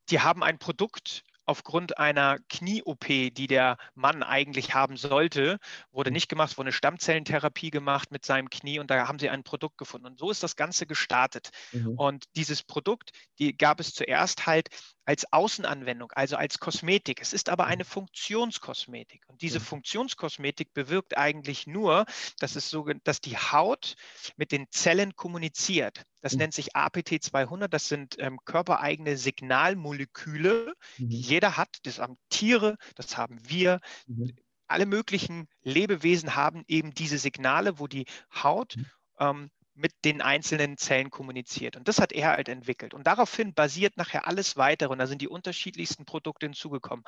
die haben ein Produkt aufgrund einer Knie-OP, die der Mann eigentlich haben sollte, wurde mhm. nicht gemacht, wurde eine Stammzellentherapie gemacht mit seinem Knie und da haben sie ein Produkt gefunden. Und so ist das Ganze gestartet. Mhm. Und dieses Produkt, die gab es zuerst halt als Außenanwendung, also als Kosmetik. Es ist aber eine mhm. Funktionskosmetik. Und diese Funktionskosmetik bewirkt eigentlich nur, dass, es so, dass die Haut mit den Zellen kommuniziert. Das mhm. nennt sich APT200. Das sind ähm, körpereigene Signalmoleküle, mhm. die jeder hat. Das haben Tiere, das haben wir. Mhm. Alle möglichen Lebewesen haben eben diese Signale, wo die Haut mhm. ähm, mit den einzelnen Zellen kommuniziert. Und das hat er halt entwickelt. Und daraufhin basiert nachher alles weitere. Und da sind die unterschiedlichsten Produkte hinzugekommen.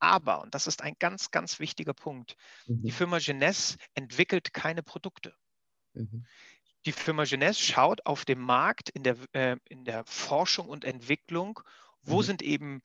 Aber, und das ist ein ganz, ganz wichtiger Punkt, mhm. die Firma Genes entwickelt keine Produkte. Mhm. Die Firma Genes schaut auf dem Markt in der, äh, in der Forschung und Entwicklung, wo mhm. sind eben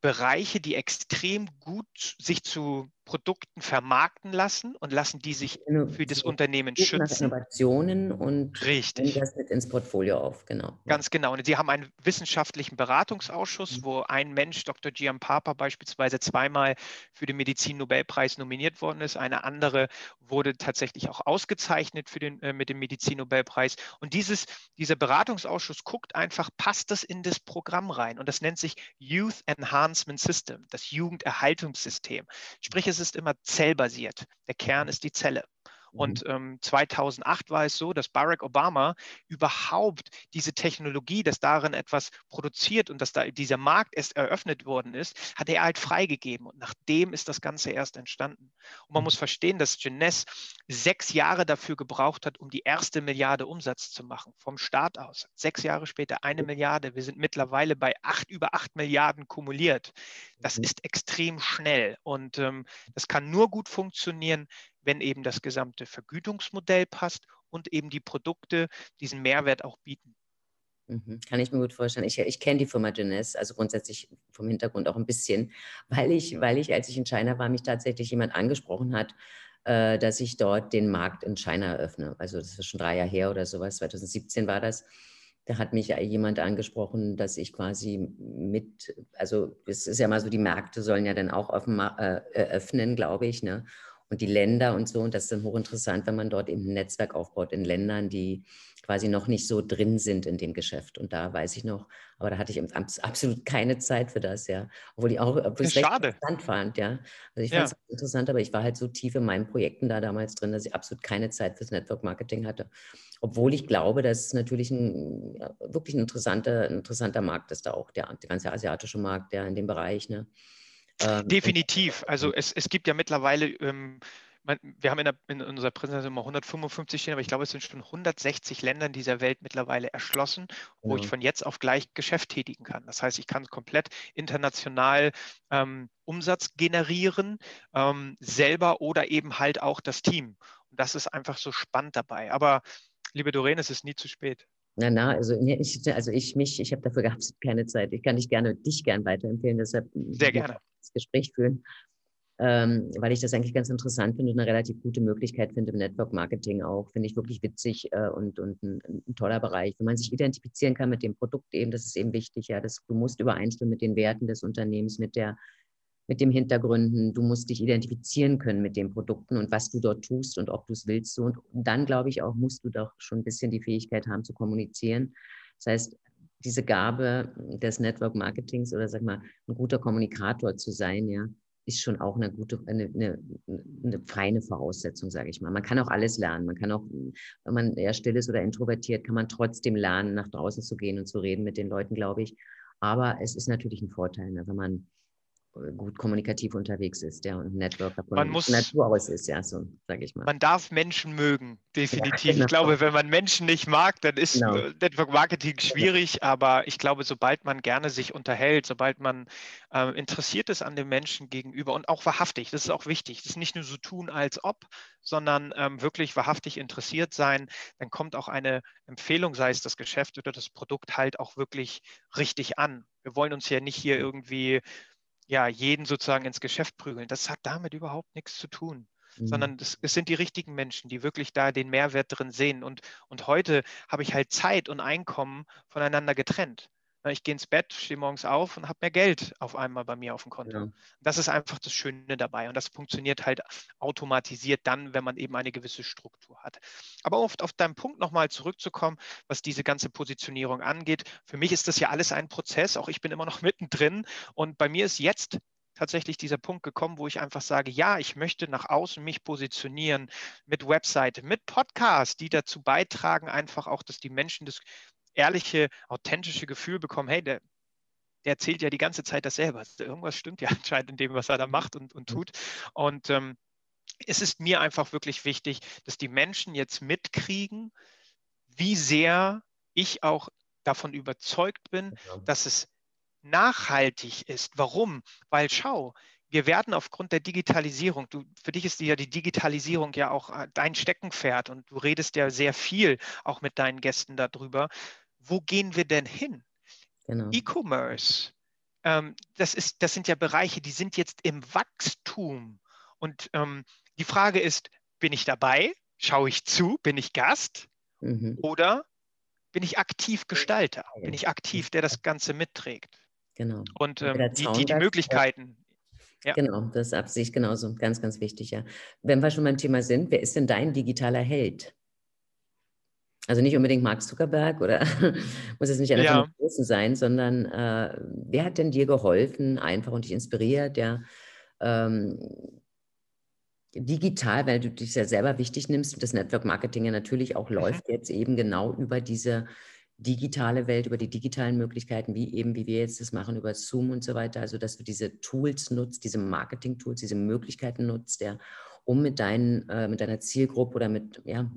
Bereiche, die extrem gut sich zu Produkten vermarkten lassen und lassen die sich für das Unternehmen schützen. Innovationen und Richtig. das mit ins Portfolio auf, genau. Ganz genau. Und sie haben einen wissenschaftlichen Beratungsausschuss, mhm. wo ein Mensch, Dr. Gian Papa, beispielsweise zweimal für den Medizin-Nobelpreis nominiert worden ist. Eine andere wurde tatsächlich auch ausgezeichnet für den, äh, mit dem Medizin-Nobelpreis. Und dieses, dieser Beratungsausschuss guckt einfach, passt das in das Programm rein? Und das nennt sich Youth Enhancement System, das Jugenderhaltungssystem. Sprich, es ist immer zellbasiert. Der Kern ist die Zelle. Und mhm. ähm, 2008 war es so, dass Barack Obama überhaupt diese Technologie, dass darin etwas produziert und dass da dieser Markt erst eröffnet worden ist, hat er halt freigegeben. Und nachdem ist das Ganze erst entstanden. Und man mhm. muss verstehen, dass Jeunesse sechs Jahre dafür gebraucht hat, um die erste Milliarde Umsatz zu machen, vom Start aus. Sechs Jahre später eine Milliarde. Wir sind mittlerweile bei acht, über acht Milliarden kumuliert. Das mhm. ist extrem schnell und ähm, das kann nur gut funktionieren, wenn eben das gesamte Vergütungsmodell passt und eben die Produkte diesen Mehrwert auch bieten. Mhm, kann ich mir gut vorstellen. Ich, ich kenne die Firma Jeunesse, also grundsätzlich vom Hintergrund auch ein bisschen, weil ich, weil ich, als ich in China war, mich tatsächlich jemand angesprochen hat, äh, dass ich dort den Markt in China eröffne. Also das ist schon drei Jahre her oder sowas, 2017 war das. Da hat mich jemand angesprochen, dass ich quasi mit, also es ist ja mal so, die Märkte sollen ja dann auch offen, äh, öffnen, glaube ich, ne? Und die Länder und so. Und das ist dann hochinteressant, wenn man dort eben ein Netzwerk aufbaut in Ländern, die quasi noch nicht so drin sind in dem Geschäft. Und da weiß ich noch, aber da hatte ich absolut keine Zeit für das, ja. Obwohl ich auch obwohl ich Schade. interessant fand, ja. Also ich fand es ja. interessant, aber ich war halt so tief in meinen Projekten da damals drin, dass ich absolut keine Zeit fürs Network Marketing hatte. Obwohl ich glaube, dass es natürlich ein ja, wirklich ein interessanter, interessanter Markt ist da auch, der, der ganze asiatische Markt, der in dem Bereich, ne? Ähm, Definitiv. Also es, es gibt ja mittlerweile ähm, wir haben in, der, in, unserer Präsentation immer 155 stehen, aber ich glaube, es sind schon 160 Länder in dieser Welt mittlerweile erschlossen, wo ja. ich von jetzt auf gleich Geschäft tätigen kann. Das heißt, ich kann komplett international ähm, Umsatz generieren, ähm, selber oder eben halt auch das Team. Und das ist einfach so spannend dabei. Aber liebe Doreen, es ist nie zu spät. Na, na, also ich, also ich mich, ich habe dafür gehabt keine Zeit. Ich kann dich gerne, dich gern weiterempfehlen, deshalb sehr gerne das Gespräch führen ähm, weil ich das eigentlich ganz interessant finde und eine relativ gute Möglichkeit finde im Network Marketing auch. Finde ich wirklich witzig äh, und, und ein, ein, toller Bereich. Wenn man sich identifizieren kann mit dem Produkt eben, das ist eben wichtig, ja, dass du musst übereinstimmen mit den Werten des Unternehmens, mit der mit dem Hintergründen, du musst dich identifizieren können mit den Produkten und was du dort tust und ob du es willst. Und dann, glaube ich, auch musst du doch schon ein bisschen die Fähigkeit haben zu kommunizieren. Das heißt, diese Gabe des Network Marketings oder sag mal, ein guter Kommunikator zu sein, ja, ist schon auch eine gute, eine, eine, eine feine Voraussetzung, sage ich mal. Man kann auch alles lernen. Man kann auch, wenn man eher still ist oder introvertiert, kann man trotzdem lernen, nach draußen zu gehen und zu reden mit den Leuten, glaube ich. Aber es ist natürlich ein Vorteil, ne, wenn man gut kommunikativ unterwegs ist, ja, und Networker von man muss, Natur aus ist, ja, so sage ich mal. Man darf Menschen mögen, definitiv. Ja, genau. Ich glaube, wenn man Menschen nicht mag, dann ist genau. Network Marketing schwierig, aber ich glaube, sobald man gerne sich unterhält, sobald man äh, interessiert ist an den Menschen gegenüber und auch wahrhaftig, das ist auch wichtig, das ist nicht nur so tun als ob, sondern ähm, wirklich wahrhaftig interessiert sein, dann kommt auch eine Empfehlung, sei es das Geschäft oder das Produkt, halt auch wirklich richtig an. Wir wollen uns ja nicht hier irgendwie ja, jeden sozusagen ins Geschäft prügeln. Das hat damit überhaupt nichts zu tun. Mhm. Sondern es, es, sind die richtigen Menschen, die wirklich da den Mehrwert drin sehen. Und, und heute habe ich halt Zeit und Einkommen voneinander getrennt. Ich gehe ins Bett, stehe morgens auf und habe mehr Geld auf einmal bei mir auf dem Konto. Ja. Das ist einfach das Schöne dabei. Und das funktioniert halt automatisiert dann, wenn man eben eine gewisse Struktur hat. Aber oft auf deinen Punkt nochmal zurückzukommen, was diese ganze Positionierung angeht. Für mich ist das ja alles ein Prozess. Auch ich bin immer noch mittendrin. Und bei mir ist jetzt tatsächlich dieser Punkt gekommen, wo ich einfach sage, ja, ich möchte nach außen mich positionieren mit Webseite, mit Podcast, die dazu beitragen, einfach auch, dass die Menschen das ehrliche, authentische Gefühl bekommen, hey, der, der erzählt ja die ganze Zeit dasselbe. Also irgendwas stimmt ja anscheinend in dem, was er da macht und, und tut. Und ähm, es ist mir einfach wirklich wichtig, dass die Menschen jetzt mitkriegen, wie sehr ich auch davon überzeugt bin, dass es nachhaltig ist. Warum? Weil schau, wir werden aufgrund der Digitalisierung, du, für dich ist ja die Digitalisierung ja auch äh, dein Steckenpferd und du redest ja sehr viel auch mit deinen Gästen darüber wo gehen wir denn hin? Genau. E-Commerce, ähm, das, das sind ja Bereiche, die sind jetzt im Wachstum. Und ähm, die Frage ist, bin ich dabei? Schaue ich zu? Bin ich Gast? Mhm. Oder bin ich aktiv Gestalter? Bin ich aktiv, der das Ganze mitträgt? Genau. Und ähm, die, die, die Möglichkeiten. Ja. Genau, das ist Absicht genauso. Ganz, ganz wichtig, ja. Wenn wir schon beim Thema sind, wer ist denn dein digitaler Held? Also nicht unbedingt Mark Zuckerberg oder muss es nicht einer ja. von Großen sein, sondern äh, wer hat denn dir geholfen, einfach und dich inspiriert, der ähm, digital, weil du dich ja selber wichtig nimmst und das Network Marketing ja natürlich auch mhm. läuft jetzt eben genau über diese digitale Welt, über die digitalen Möglichkeiten, wie eben, wie wir jetzt das machen, über Zoom und so weiter. Also, dass du diese Tools nutzt, diese Marketing-Tools, diese Möglichkeiten nutzt, ja, um mit, deinen, äh, mit deiner Zielgruppe oder mit, ja,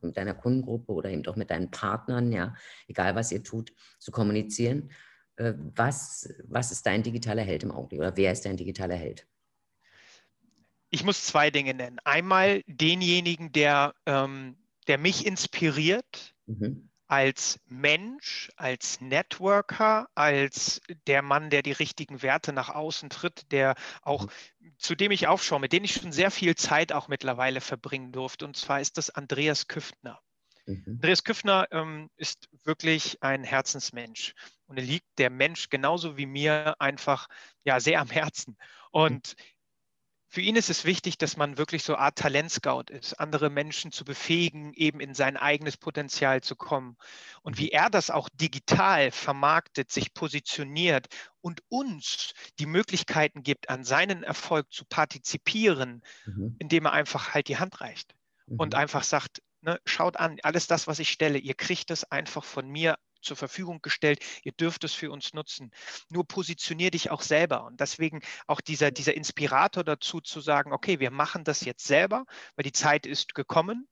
mit deiner Kundengruppe oder eben auch mit deinen Partnern, ja, egal was ihr tut, zu kommunizieren. Äh, was, was ist dein digitaler Held im Augenblick oder wer ist dein digitaler Held? Ich muss zwei Dinge nennen. Einmal denjenigen, der, ähm, der mich inspiriert, mhm als Mensch, als Networker, als der Mann, der die richtigen Werte nach außen tritt, der auch, mhm. zu dem ich aufschaue, mit dem ich schon sehr viel Zeit auch mittlerweile verbringen durfte. Und zwar ist das Andreas Küftner. Mhm. Andreas Küffner ähm, ist wirklich ein Herzensmensch und er liegt der Mensch genauso wie mir einfach ja sehr am Herzen. Und für ihn ist es wichtig, dass man wirklich so eine Art Talentscout ist, andere Menschen zu befähigen, eben in sein eigenes Potenzial zu kommen. Und wie er das auch digital vermarktet, sich positioniert und uns die Möglichkeiten gibt, an seinen Erfolg zu partizipieren, mhm. indem er einfach halt die Hand reicht mhm. und einfach sagt, ne, schaut an, alles das, was ich stelle, ihr kriegt es einfach von mir zur Verfügung gestellt. Ihr dürft es für uns nutzen. Nur positionier dich auch selber. Und deswegen auch dieser, dieser Inspirator dazu zu sagen, okay, wir machen das jetzt selber, weil die Zeit ist gekommen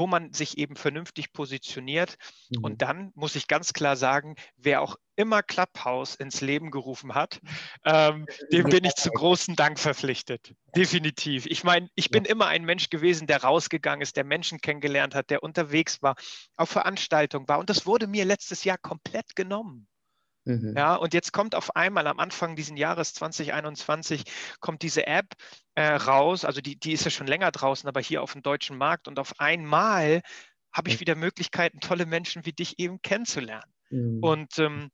wo man sich eben vernünftig positioniert. Mhm. Und dann muss ich ganz klar sagen, wer auch immer Clubhouse ins Leben gerufen hat, ähm, dem bin ich zu großen Dank verpflichtet. Definitiv. Ich meine, ich bin immer ein Mensch gewesen, der rausgegangen ist, der Menschen kennengelernt hat, der unterwegs war, auf Veranstaltungen war. Und das wurde mir letztes Jahr komplett genommen. Mhm. Ja, und jetzt kommt auf einmal am Anfang dieses Jahres 2021 kommt diese App äh, raus, also die, die ist ja schon länger draußen, aber hier auf dem deutschen Markt und auf einmal habe ich wieder Möglichkeiten, tolle Menschen wie dich eben kennenzulernen. Mhm. Und ähm,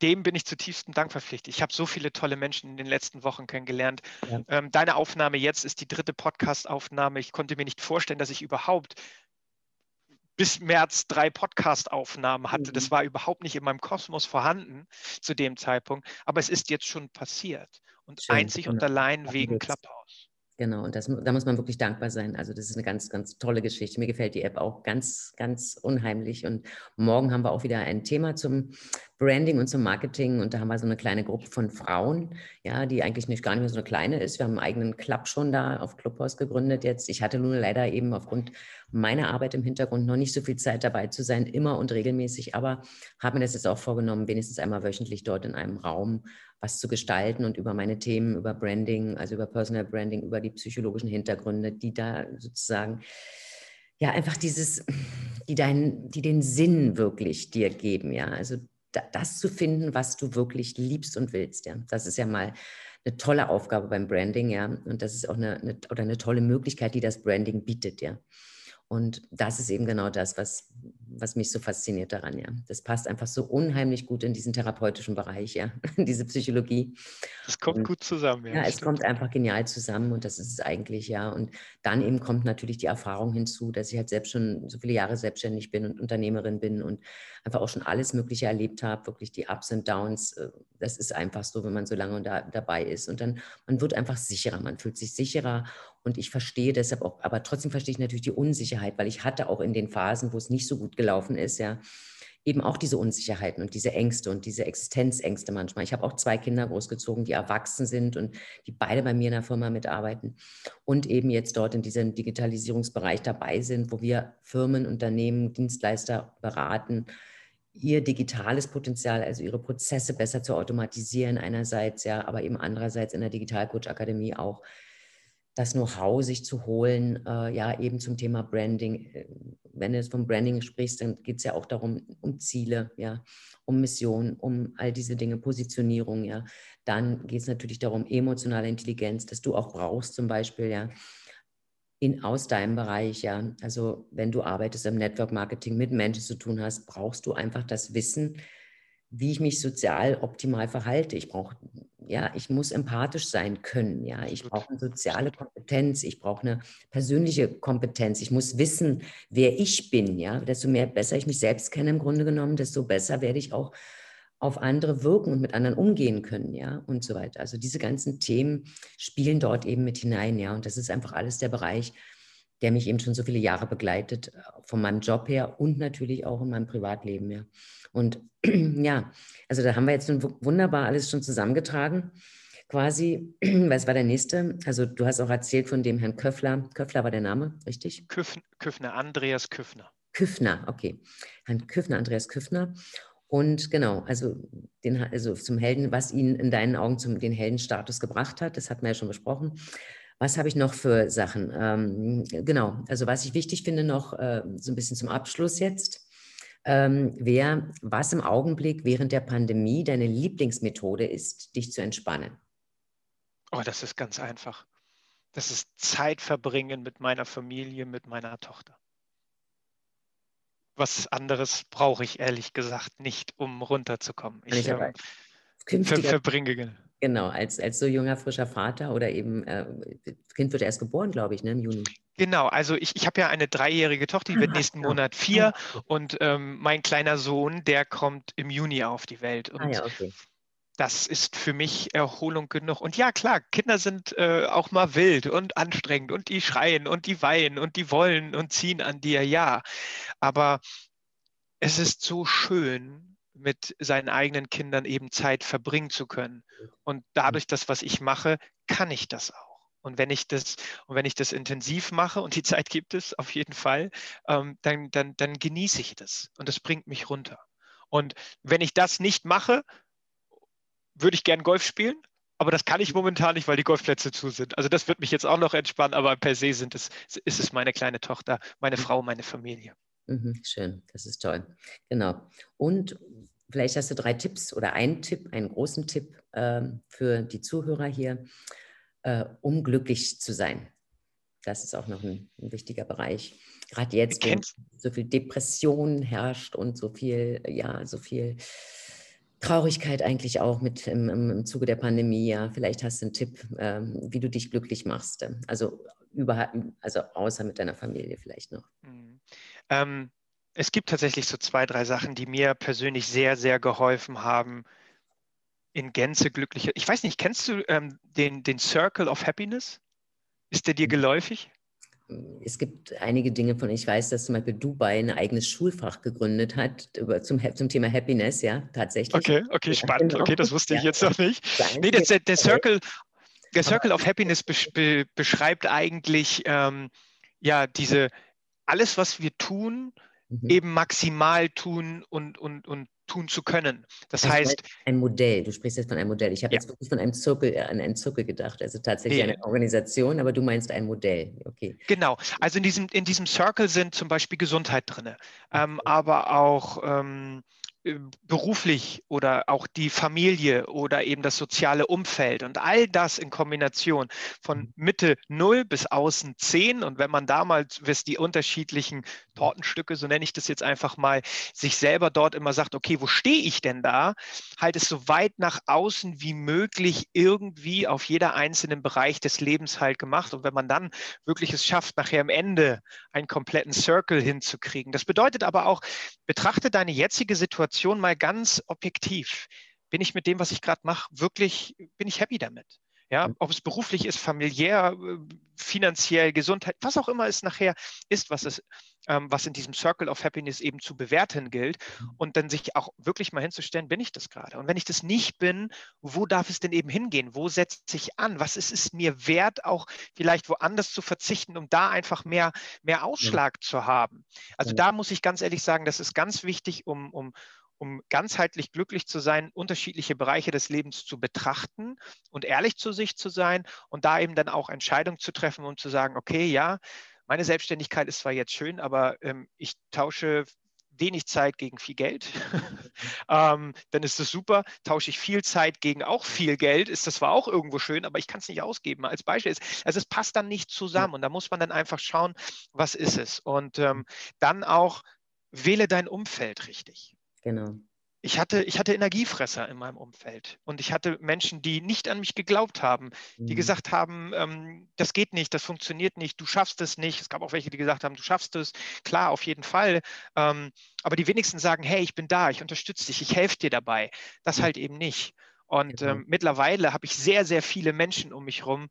dem bin ich zutiefst Dank verpflichtet. Ich habe so viele tolle Menschen in den letzten Wochen kennengelernt. Ja. Ähm, deine Aufnahme jetzt ist die dritte Podcast-Aufnahme. Ich konnte mir nicht vorstellen, dass ich überhaupt bis März drei Podcast-Aufnahmen hatte. Mhm. Das war überhaupt nicht in meinem Kosmos vorhanden zu dem Zeitpunkt. Aber es ist jetzt schon passiert. Und Schön, einzig und allein wegen Clubhouse. Genau, und das, da muss man wirklich dankbar sein. Also das ist eine ganz, ganz tolle Geschichte. Mir gefällt die App auch ganz, ganz unheimlich. Und morgen haben wir auch wieder ein Thema zum Branding und zum Marketing. Und da haben wir so eine kleine Gruppe von Frauen, ja, die eigentlich nicht gar nicht mehr so eine kleine ist. Wir haben einen eigenen Club schon da auf Clubhouse gegründet jetzt. Ich hatte nun leider eben aufgrund meiner Arbeit im Hintergrund noch nicht so viel Zeit dabei zu sein, immer und regelmäßig, aber habe mir das jetzt auch vorgenommen, wenigstens einmal wöchentlich dort in einem Raum was zu gestalten und über meine Themen, über Branding, also über Personal Branding, über die psychologischen Hintergründe, die da sozusagen ja einfach dieses, die deinen, die den Sinn wirklich dir geben, ja, also das zu finden, was du wirklich liebst und willst, ja, das ist ja mal eine tolle Aufgabe beim Branding, ja, und das ist auch eine, eine oder eine tolle Möglichkeit, die das Branding bietet, ja. Und das ist eben genau das, was, was mich so fasziniert daran, ja. Das passt einfach so unheimlich gut in diesen therapeutischen Bereich, ja, in diese Psychologie. Es kommt und, gut zusammen, ja. Ja, es kommt einfach genial zusammen und das ist es eigentlich, ja. Und dann eben kommt natürlich die Erfahrung hinzu, dass ich halt selbst schon so viele Jahre selbstständig bin und Unternehmerin bin und einfach auch schon alles Mögliche erlebt habe, wirklich die Ups und Downs. Äh, das ist einfach so, wenn man so lange da, dabei ist. Und dann, man wird einfach sicherer, man fühlt sich sicherer und ich verstehe deshalb auch, aber trotzdem verstehe ich natürlich die Unsicherheit, weil ich hatte auch in den Phasen, wo es nicht so gut gelaufen ist, ja, eben auch diese Unsicherheiten und diese Ängste und diese Existenzängste manchmal. Ich habe auch zwei Kinder großgezogen, die erwachsen sind und die beide bei mir in der Firma mitarbeiten und eben jetzt dort in diesem Digitalisierungsbereich dabei sind, wo wir Firmen, Unternehmen, Dienstleister beraten, ihr digitales Potenzial, also ihre Prozesse besser zu automatisieren einerseits, ja, aber eben andererseits in der Digitalcoach Akademie auch das Know-how sich zu holen, äh, ja, eben zum Thema Branding. Äh, wenn du jetzt vom Branding sprichst, dann geht es ja auch darum, um Ziele, ja, um Mission, um all diese Dinge, Positionierung, ja. Dann geht es natürlich darum, emotionale Intelligenz, dass du auch brauchst, zum Beispiel, ja, in, aus deinem Bereich, ja. Also wenn du arbeitest im Network Marketing mit Menschen zu tun hast, brauchst du einfach das Wissen, wie ich mich sozial optimal verhalte. Ich brauche, ja, ich muss empathisch sein können. Ja, ich brauche eine soziale Kompetenz. Ich brauche eine persönliche Kompetenz. Ich muss wissen, wer ich bin. Ja, desto mehr besser ich mich selbst kenne im Grunde genommen, desto besser werde ich auch auf andere wirken und mit anderen umgehen können, ja, und so weiter. Also diese ganzen Themen spielen dort eben mit hinein, ja, und das ist einfach alles der Bereich, der mich eben schon so viele Jahre begleitet, äh, von meinem Job her und natürlich auch in meinem Privatleben, ja. Und ja, also da haben wir jetzt wunderbar alles schon zusammengetragen. Quasi, was war der nächste? Also du hast auch erzählt von dem Herrn Köffler. Köffler war der Name, richtig? Küffner, Andreas Küffner. Küffner, okay. Herrn Küffner, Andreas Küffner. Und genau, also, den, also zum Helden, was ihn in deinen Augen zum den Heldenstatus gebracht hat, das hatten wir ja schon besprochen. Was habe ich noch für Sachen? Ähm, genau, also was ich wichtig finde noch, äh, so ein bisschen zum Abschluss jetzt ähm, wer, was im Augenblick während der Pandemie deine Lieblingsmethode ist, dich zu entspannen. Oh, das ist ganz einfach. Das ist Zeit verbringen mit meiner Familie, mit meiner Tochter. Was anderes brauche ich ehrlich gesagt nicht, um runterzukommen. Ich, ich ähm, ver verbringe Genau, als, als so junger, frischer Vater oder eben, äh, das Kind wird erst geboren, glaube ich, ne, im Juni. Genau, also ich, ich habe ja eine dreijährige Tochter, die wird nächsten ja. Monat vier und ähm, mein kleiner Sohn, der kommt im Juni auf die Welt. Und Ah ja, okay. das ist für mich Erholung genug. Und ja, klar, Kinder sind äh, auch mal wild und anstrengend und die schreien und die weinen und die wollen und ziehen an dir, ja. Aber es ist so schön, mit seinen eigenen Kindern eben Zeit verbringen zu können. Und dadurch, das, was ich mache, kann ich das auch. Und wenn ich das, und wenn ich das intensiv mache, und die Zeit gibt es auf jeden Fall, ähm, dann, dann, dann genieße ich das. Und das bringt mich runter. Und wenn ich das nicht mache, würde ich gern Golf spielen, aber das kann ich momentan nicht, weil die Golfplätze zu sind. Also das wird mich jetzt auch noch entspannen, aber per se sind es, ist es meine kleine Tochter, meine Frau, meine Familie. Mhm, schön, das ist toll. Genau. Und vielleicht hast du drei Tipps oder einen Tipp, einen großen Tipp ähm, für die Zuhörer hier, äh, um glücklich zu sein. Das ist auch noch ein, ein wichtiger Bereich. Gerade jetzt, wenn so viel Depression herrscht und so viel, ja, so viel Traurigkeit eigentlich auch mit im, im Zuge der Pandemie. Ja, vielleicht hast du einen Tipp, ähm, wie du dich glücklich machst. Also überhaupt, also außer mit deiner Familie vielleicht noch. Mhm. Ähm, es gibt tatsächlich so zwei, drei Sachen, die mir persönlich sehr, sehr geholfen haben, in Gänze glücklicher. Ich weiß nicht, kennst du ähm, den, den Circle of Happiness? Ist der dir geläufig? Es gibt einige Dinge von, ich weiß, dass zum Beispiel Dubai ein eigenes Schulfach gegründet hat über, zum, zum Thema Happiness, ja, tatsächlich. Okay, okay, spannend. Okay, das wusste ich jetzt noch nicht. Nee, der, der Circle, der Circle of Happiness be, beschreibt eigentlich ähm, ja diese alles, was wir tun, mhm. eben maximal tun und, und, und tun zu können. Das, das heißt. Ein Modell, du sprichst jetzt von einem Modell. Ich habe ja. jetzt wirklich von einem Zirkel, an einen Zirkel gedacht, also tatsächlich nee. eine Organisation, aber du meinst ein Modell. Okay. Genau. Also in diesem, in diesem Circle sind zum Beispiel Gesundheit drin, okay. ähm, aber auch. Ähm, äh, beruflich oder auch die Familie oder eben das soziale Umfeld und all das in Kombination von mhm. Mitte 0 bis außen 10 und wenn man damals, was die unterschiedlichen Tortenstücke, so nenne ich das jetzt einfach mal, sich selber dort immer sagt, okay, wo stehe ich denn da, halt es so weit nach außen wie möglich irgendwie auf jeder einzelnen Bereich des Lebens halt gemacht und wenn man dann wirklich es schafft, nachher am Ende einen kompletten Circle hinzukriegen. Das bedeutet aber auch, betrachte deine jetzige Situation Situation mal ganz objektiv. Bin ich mit dem, was ich gerade mache, wirklich, bin ich happy damit? Ja, ob es beruflich ist, familiär, äh, finanziell, Gesundheit, was auch immer es nachher ist, was es, ähm, was in diesem Circle of Happiness eben zu bewerten gilt mhm. und dann sich auch wirklich mal hinzustellen, bin ich das gerade? Und wenn ich das nicht bin, wo darf es denn eben hingehen? Wo setzt sich an? Was ist es mir wert, auch vielleicht woanders zu verzichten, um da einfach mehr, mehr Ausschlag ja. zu haben? Also ja. da muss ich ganz ehrlich sagen, das ist ganz wichtig, um, um, um ganzheitlich glücklich zu sein, unterschiedliche Bereiche des Lebens zu betrachten und ehrlich zu sich zu sein und da eben dann auch Entscheidungen zu treffen und zu sagen, okay, ja, meine Selbstständigkeit ist zwar jetzt schön, aber ähm, ich tausche wenig Zeit gegen viel Geld, ähm, dann ist das super. Tausche ich viel Zeit gegen auch viel Geld, ist das zwar auch irgendwo schön, aber ich kann es nicht ausgeben. Als Beispiel also es passt dann nicht zusammen und da muss man dann einfach schauen, was ist es. Und ähm, dann auch wähle dein Umfeld richtig. Genau. Ich hatte, ich hatte Energiefresser in meinem Umfeld und ich hatte Menschen, die nicht an mich geglaubt haben, die mhm. gesagt haben, ähm, das geht nicht, das funktioniert nicht, du schaffst es nicht. Es gab auch welche, die gesagt haben, du schaffst es, klar, auf jeden Fall. Ähm, aber die wenigsten sagen, hey, ich bin da, ich unterstütze dich, ich helfe dir dabei. Das mhm. halt eben nicht. Und genau. ähm, mittlerweile habe ich sehr, sehr viele Menschen um mich herum.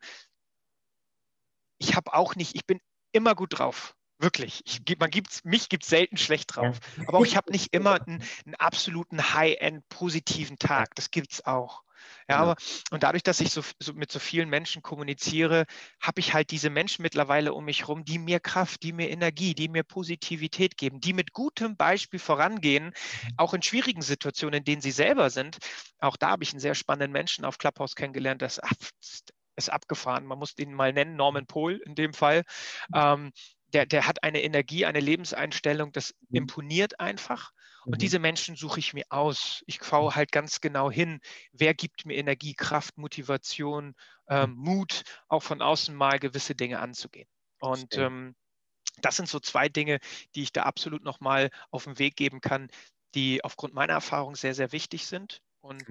Ich habe auch nicht, ich bin immer gut drauf. Wirklich. Ich, man gibt's, mich gibt es selten schlecht drauf. Aber auch ich habe nicht immer einen, einen absoluten High-End positiven Tag. Das gibt es auch. Ja, aber, und dadurch, dass ich so, so, mit so vielen Menschen kommuniziere, habe ich halt diese Menschen mittlerweile um mich herum, die mir Kraft, die mir Energie, die mir Positivität geben, die mit gutem Beispiel vorangehen, mhm. auch in schwierigen Situationen, in denen sie selber sind. Auch da habe ich einen sehr spannenden Menschen auf Clubhouse kennengelernt, das ist abgefahren. Man muss den mal nennen, Norman Pohl in dem Fall. Mhm. Ähm, der, der hat eine Energie, eine Lebenseinstellung, das mhm. imponiert einfach. Und mhm. diese Menschen suche ich mir aus. Ich schaue mhm. halt ganz genau hin, wer gibt mir Energie, Kraft, Motivation, ähm, Mut, auch von außen mal gewisse Dinge anzugehen. Und ähm, das sind so zwei Dinge, die ich da absolut nochmal auf den Weg geben kann, die aufgrund meiner Erfahrung sehr, sehr wichtig sind. Und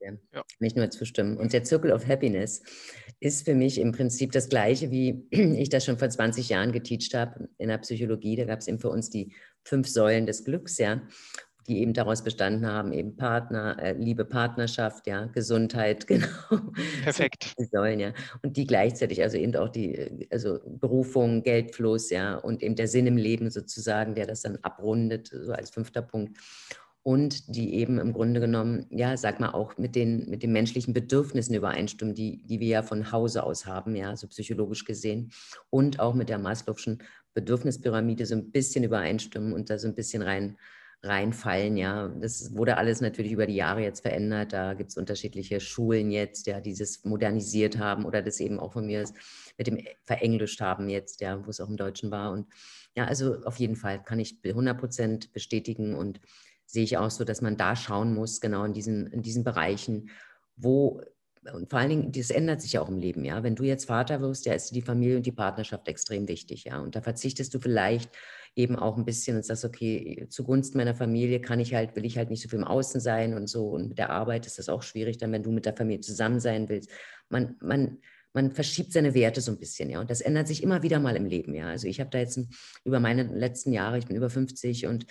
ähm, ja. nicht nur zustimmen. Und der Circle of Happiness ist für mich im Prinzip das Gleiche, wie ich das schon vor 20 Jahren geteacht habe in der Psychologie. Da gab es eben für uns die fünf Säulen des Glücks, ja die eben daraus bestanden haben, eben Partner, äh, Liebe, Partnerschaft, ja, Gesundheit, genau. Perfekt. Die Säulen, ja. Und die gleichzeitig, also eben auch die, also Berufung, Geldfluss, ja, und eben der Sinn im Leben sozusagen, der das dann abrundet, so als fünfter Punkt. Und die eben im Grunde genommen, ja, sag mal, auch mit den, mit den menschlichen Bedürfnissen übereinstimmen, die, die wir ja von Hause aus haben, ja, so psychologisch gesehen. Und auch mit der Maslow'schen Bedürfnispyramide so ein bisschen übereinstimmen und da so ein bisschen rein reinfallen. Ja, das wurde alles natürlich über die Jahre jetzt verändert. Da gibt es unterschiedliche Schulen jetzt, ja, die das modernisiert haben oder das eben auch von mir mit dem verenglischt haben jetzt, ja, wo es auch im Deutschen war. Und ja, also auf jeden Fall kann ich 100 Prozent bestätigen und sehe ich auch so, dass man da schauen muss, genau in diesen, in diesen Bereichen, wo und vor allen Dingen, das ändert sich ja auch im Leben, ja. Wenn du jetzt Vater wirst, ja, ist die Familie und die Partnerschaft extrem wichtig, ja. Und da verzichtest du vielleicht eben auch ein bisschen und sagst, okay, zugunsten meiner Familie kann ich halt, will ich halt nicht so viel im Außen sein und so. Und mit der Arbeit ist das auch schwierig, dann, wenn du mit der Familie zusammen sein willst. Man, man, man verschiebt seine Werte so ein bisschen, ja. Und das ändert sich immer wieder mal im Leben, ja. Also ich habe da jetzt über meine letzten Jahre, ich bin über 50 und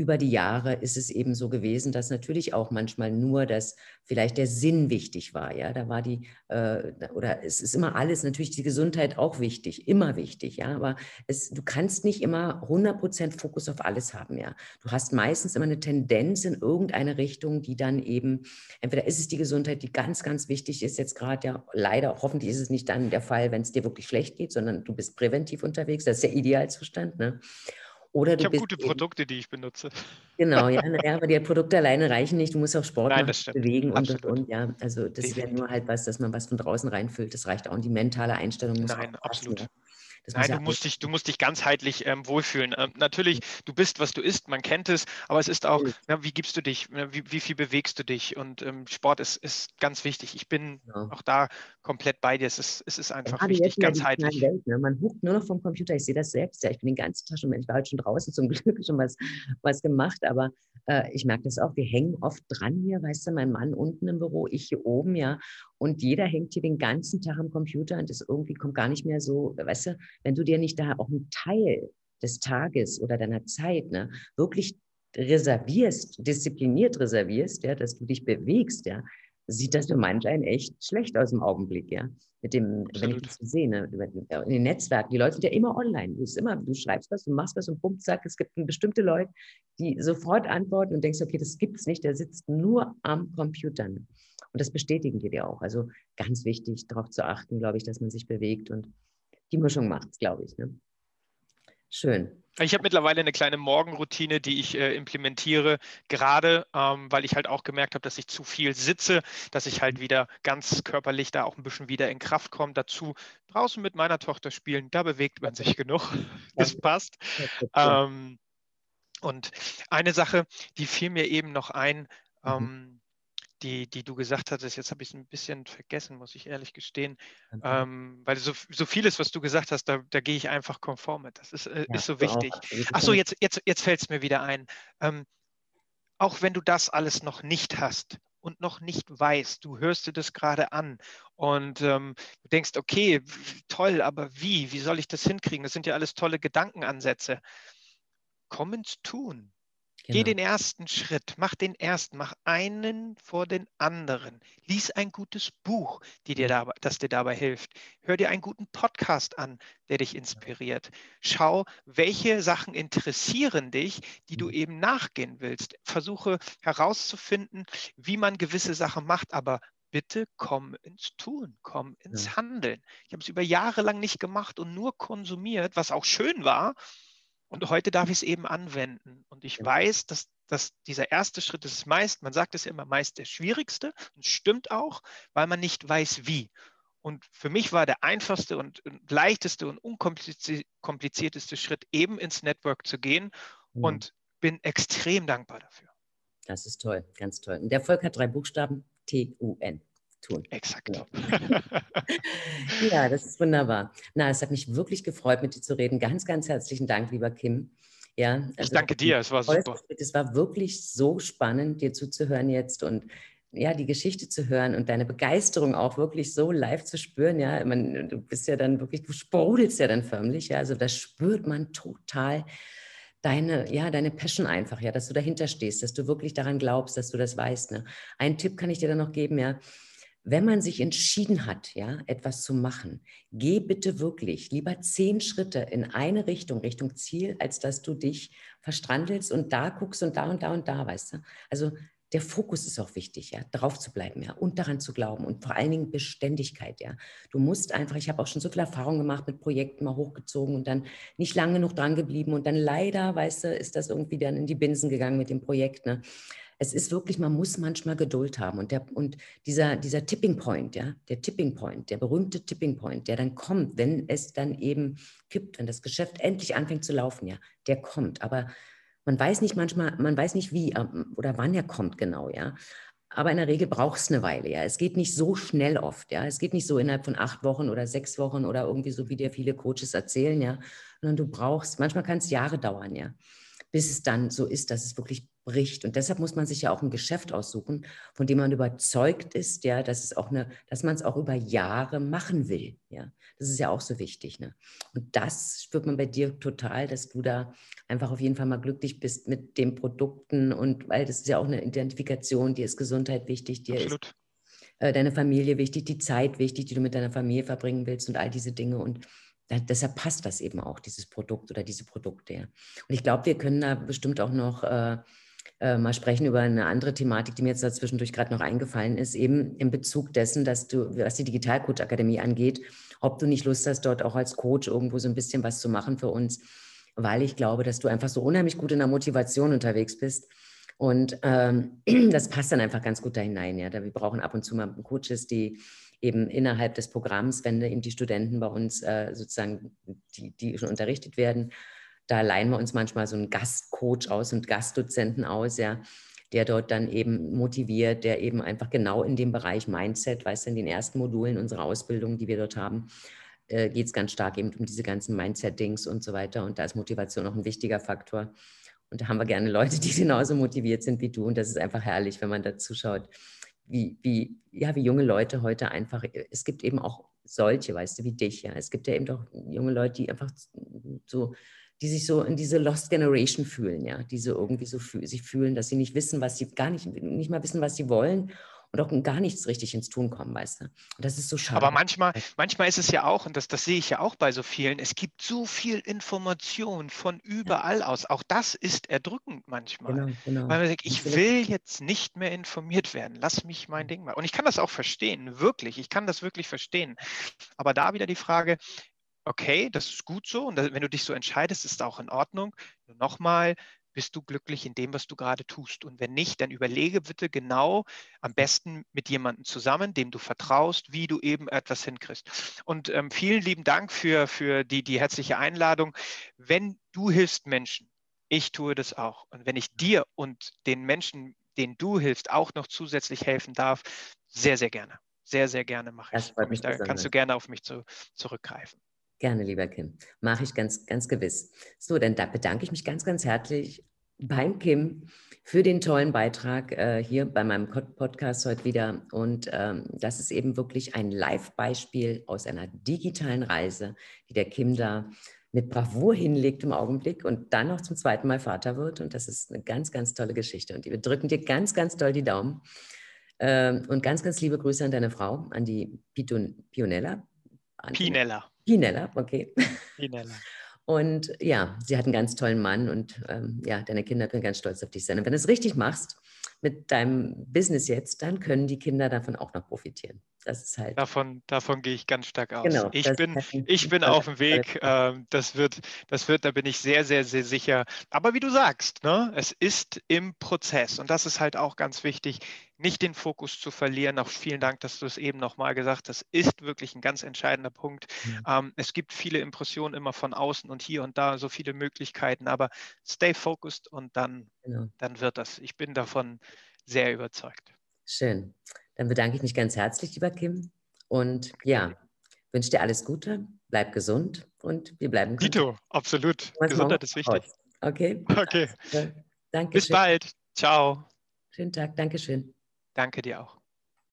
über die Jahre ist es eben so gewesen, dass natürlich auch manchmal nur das, vielleicht der Sinn wichtig war. Ja, da war die, äh, oder es ist immer alles, natürlich die Gesundheit auch wichtig, immer wichtig. Ja, aber es, du kannst nicht immer 100% Fokus auf alles haben. Ja, du hast meistens immer eine Tendenz in irgendeine Richtung, die dann eben, entweder ist es die Gesundheit, die ganz, ganz wichtig ist, jetzt gerade ja, leider, hoffentlich ist es nicht dann der Fall, wenn es dir wirklich schlecht geht, sondern du bist präventiv unterwegs. Das ist der Idealzustand. Ne? Oder ich habe gute Produkte, die ich benutze. Genau, ja, ja, aber die Produkte alleine reichen nicht. Du musst auch Sport Nein, machen, bewegen und, und, und, ja. Also das ja nur halt was, dass man was von draußen reinfüllt. Das reicht auch. Und die mentale Einstellung muss Nein, auch passen, absolut. Ja. Nein, du musst, dich, du musst dich ganzheitlich ähm, wohlfühlen. Ähm, natürlich, du bist, was du isst, man kennt es, aber es ist auch, ja, wie gibst du dich, wie, wie, viel bewegst du dich? Und ähm, Sport ist, ist ganz wichtig. Ich bin ja. auch da komplett bei dir. Es ist, es ist einfach Gerade wichtig, ganzheitlich. Welt, ne? Man huckt nur noch vom Computer. Ich sehe das selbst. Ja, ich bin den ganzen Tag schon, ich war heute schon draußen zum Glück schon was, was gemacht, aber äh, ich merke das auch. Wir hängen oft dran hier, weißt du, mein Mann unten im Büro, ich hier oben, ja. Und jeder hängt hier den ganzen Tag am Computer und das irgendwie kommt gar nicht mehr so, weißt du, wenn du dir nicht da auch einen Teil des Tages oder deiner Zeit ne, wirklich reservierst, diszipliniert reservierst, ja, dass du dich bewegst, ja, sieht das für manch einen echt schlecht aus im Augenblick, ja. Mit dem, Absolut. wenn ich das so sehe, ne, in den Netzwerken, die Leute sind ja immer online. Du, immer, du schreibst was, du machst was und bumm, zack, es gibt bestimmte Leute, die sofort antworten und denkst, okay, das gibt es nicht, der sitzt nur am Computer. Und das bestätigen die dir auch. Also ganz wichtig, darauf zu achten, glaube ich, dass man sich bewegt und die Mischung macht es, glaube ich. Ne? Schön. Ich habe mittlerweile eine kleine Morgenroutine, die ich äh, implementiere, gerade ähm, weil ich halt auch gemerkt habe, dass ich zu viel sitze, dass ich halt wieder ganz körperlich da auch ein bisschen wieder in Kraft komme. Dazu draußen mit meiner Tochter spielen, da bewegt man sich genug. Das passt. Ähm, und eine Sache, die fiel mir eben noch ein, mhm. ähm, die, die du gesagt hattest, jetzt habe ich es ein bisschen vergessen, muss ich ehrlich gestehen, mhm. ähm, weil so, so vieles, was du gesagt hast, da, da gehe ich einfach konform mit. Das ist, äh, ja, ist so wichtig. Achso, jetzt, jetzt, jetzt fällt es mir wieder ein. Ähm, auch wenn du das alles noch nicht hast und noch nicht weißt, du hörst dir das gerade an und ähm, du denkst, okay, toll, aber wie? Wie soll ich das hinkriegen? Das sind ja alles tolle Gedankenansätze. Komm ins Tun. Genau. Geh den ersten Schritt, mach den ersten, mach einen vor den anderen. Lies ein gutes Buch, die dir dabei, das dir dabei hilft. Hör dir einen guten Podcast an, der dich inspiriert. Schau, welche Sachen interessieren dich, die du mhm. eben nachgehen willst. Versuche herauszufinden, wie man gewisse Sachen macht, aber bitte komm ins Tun, komm ins. Handeln. Ich habe es über Jahre lang nicht gemacht und nur konsumiert, was auch schön war. Und heute darf ich es eben anwenden. Und ich weiß, dass, dass dieser erste Schritt ist meist, man sagt es ja immer, meist der schwierigste. Und stimmt auch, weil man nicht weiß, wie. Und für mich war der einfachste und leichteste und unkomplizierteste Schritt eben ins Network zu gehen mhm. und bin extrem dankbar dafür. Das ist toll, ganz toll. Und der Erfolg hat drei Buchstaben, T-U-N tun. Exakt. Ja. ja, das ist wunderbar. Na, es hat mich wirklich gefreut, mit dir zu reden. Ganz, ganz herzlichen Dank, lieber Kim. Ja, also ich danke dir, es war super. Es war wirklich so spannend, dir zuzuhören jetzt und ja, die Geschichte zu hören und deine Begeisterung auch wirklich so live zu spüren, ja, man, du bist ja dann wirklich, du sprudelst ja dann förmlich, ja, also das spürt man total deine, ja, deine Passion einfach, ja, dass du dahinter stehst, dass du wirklich daran glaubst, dass du das weißt. Ne? Einen Tipp kann ich dir dann noch geben, ja, wenn man sich entschieden hat, ja, etwas zu machen, geh bitte wirklich lieber zehn Schritte in eine Richtung, Richtung Ziel, als dass du dich verstrandelst und da guckst und da und da und da, weißt du? Also der Fokus ist auch wichtig, ja, drauf zu bleiben, ja, und daran zu glauben und vor allen Dingen Beständigkeit, ja. Du musst einfach, ich habe auch schon so viel Erfahrung gemacht mit Projekten mal hochgezogen und dann nicht lange genug dran geblieben und dann leider, weißt du, ist das irgendwie dann in die Binsen gegangen mit dem Projekt, ne. Es ist wirklich, man muss manchmal Geduld haben und der und dieser dieser Tipping Point, ja, der Tipping Point, der berühmte Tipping Point, der dann kommt, wenn es dann eben kippt, wenn das Geschäft endlich anfängt zu laufen, ja, der kommt, aber man weiß nicht manchmal, man weiß nicht wie ähm, oder wann er kommt genau, ja. Aber in der Regel braucht es eine Weile, ja. Es geht nicht so schnell oft, ja. Es geht nicht so innerhalb von acht Wochen oder sechs Wochen oder irgendwie so, wie dir viele Coaches erzählen, ja. Sondern du brauchst, manchmal kann es Jahre dauern, ja bis es dann so ist, dass es wirklich bricht. Und deshalb muss man sich ja auch ein Geschäft aussuchen, von dem man überzeugt ist, ja, dass es auch eine, dass man es auch über Jahre machen will. Ja, das ist ja auch so wichtig. Ne? Und das spürt man bei dir total, dass du da einfach auf jeden Fall mal glücklich bist mit den Produkten und weil das ist ja auch eine Identifikation, dir ist Gesundheit wichtig, dir Absolut. ist äh, deine Familie wichtig, die Zeit wichtig, die du mit deiner Familie verbringen willst und all diese Dinge. Und da, deshalb passt das eben auch, dieses Produkt oder diese Produkte. Ja. Und ich glaube, wir können da bestimmt auch noch äh, äh, mal sprechen über eine andere Thematik, die mir jetzt dazwischendurch gerade noch eingefallen ist, eben in Bezug dessen, dass du, was die Digitalcoach Akademie angeht, ob du nicht Lust hast, dort auch als Coach irgendwo so ein bisschen was zu machen für uns, weil ich glaube, dass du einfach so unheimlich gut in der Motivation unterwegs bist. Und ähm, das passt dann einfach ganz gut da hinein. Ja. wir brauchen ab und zu mal Coaches, die eben innerhalb des Programms, wenn eben die Studenten bei uns äh, sozusagen, die, die schon unterrichtet werden, da leihen wir uns manchmal so einen Gastcoach aus und Gastdozenten aus, ja, der dort dann eben motiviert, der eben einfach genau in dem Bereich Mindset, weißt du, in den ersten Modulen unserer Ausbildung, die wir dort haben, äh, geht es ganz stark eben um diese ganzen Mindset-Dings und so weiter. Und da ist Motivation auch ein wichtiger Faktor. Und da haben wir gerne Leute, die genauso motiviert sind wie du. Und das ist einfach herrlich, wenn man da zuschaut, wie, wie, ja, wie junge Leute heute einfach, es gibt eben auch solche, weißt du, wie dich, ja. Es gibt ja eben doch junge Leute, die einfach so, die sich so in diese Lost Generation fühlen, ja, die so irgendwie so fühl, sich fühlen, dass sie nicht wissen, was sie gar nicht, nicht mal wissen, was sie wollen und auch gar nichts richtig ins Tun kommen, weißt du. Und das ist so schade. Aber manchmal, manchmal ist es ja auch, und das, das sehe ich ja auch bei so vielen, es gibt so viel Information von überall ja. aus. Auch das ist erdrückend manchmal. Genau, genau. Weil man sagt, ich will jetzt nicht mehr informiert werden. Lass mich mein Ding mal. Und ich kann das auch verstehen, wirklich. Ich kann das wirklich verstehen. Aber da wieder die Frage, okay, das ist gut so. Und wenn du dich so entscheidest, ist auch in Ordnung. Nur nochmal, bist du glücklich in dem, was du gerade tust? Und wenn nicht, dann überlege bitte genau, am besten mit jemandem zusammen, dem du vertraust, wie du eben etwas hinkriegst. Und ähm, vielen lieben Dank für, für die, die herzliche Einladung. Wenn du hilfst Menschen, ich tue das auch. Und wenn ich dir und den Menschen, denen du hilfst, auch noch zusätzlich helfen darf, sehr, sehr gerne. Sehr, sehr gerne mache ich. Das da kannst du gerne auf mich zu, zurückgreifen. Gerne, lieber Kim. Mache ich ganz, ganz gewiss. So, dann da bedanke ich mich ganz, ganz herzlich beim Kim für den tollen Beitrag äh, hier bei meinem Podcast heute wieder. Und ähm, das ist eben wirklich ein Live-Beispiel aus einer digitalen Reise, die der Kim da mit Bravour hinlegt im Augenblick und dann noch zum zweiten Mal Vater wird. Und das ist eine ganz, ganz tolle Geschichte. Und wir drücken dir ganz, ganz doll die Daumen. Ähm, und ganz, ganz liebe Grüße an deine Frau, an die Pionella. Pinella. Pinella, okay. Pinella. Und ja, sie hat einen ganz tollen Mann und ähm, ja, deine Kinder können ganz stolz auf dich sein. Und wenn du es richtig machst mit deinem Business jetzt, dann können die Kinder davon auch noch profitieren. Das ist halt. Davon, davon gehe ich ganz stark aus. Genau, ich bin, ich bin auf dem Weg. Ähm, das, wird, das wird, da bin ich sehr, sehr, sehr sicher. Aber wie du sagst, ne, es ist im Prozess und das ist halt auch ganz wichtig, nicht den Fokus zu verlieren. Auch vielen Dank, dass du es eben nochmal gesagt hast. Das ist wirklich ein ganz entscheidender Punkt. Ja. Ähm, es gibt viele Impressionen immer von außen und hier und da so viele Möglichkeiten, aber stay focused und dann, genau. dann wird das. Ich bin davon sehr überzeugt. Schön. Dann bedanke ich mich ganz herzlich, lieber Kim. Und ja, wünsche dir alles Gute, bleib gesund und wir bleiben gesund. Dito, absolut. Gesundheit ist wichtig. Okay. Okay. Danke. Bis bald. Ciao. Schönen Tag. Dankeschön. Danke dir auch.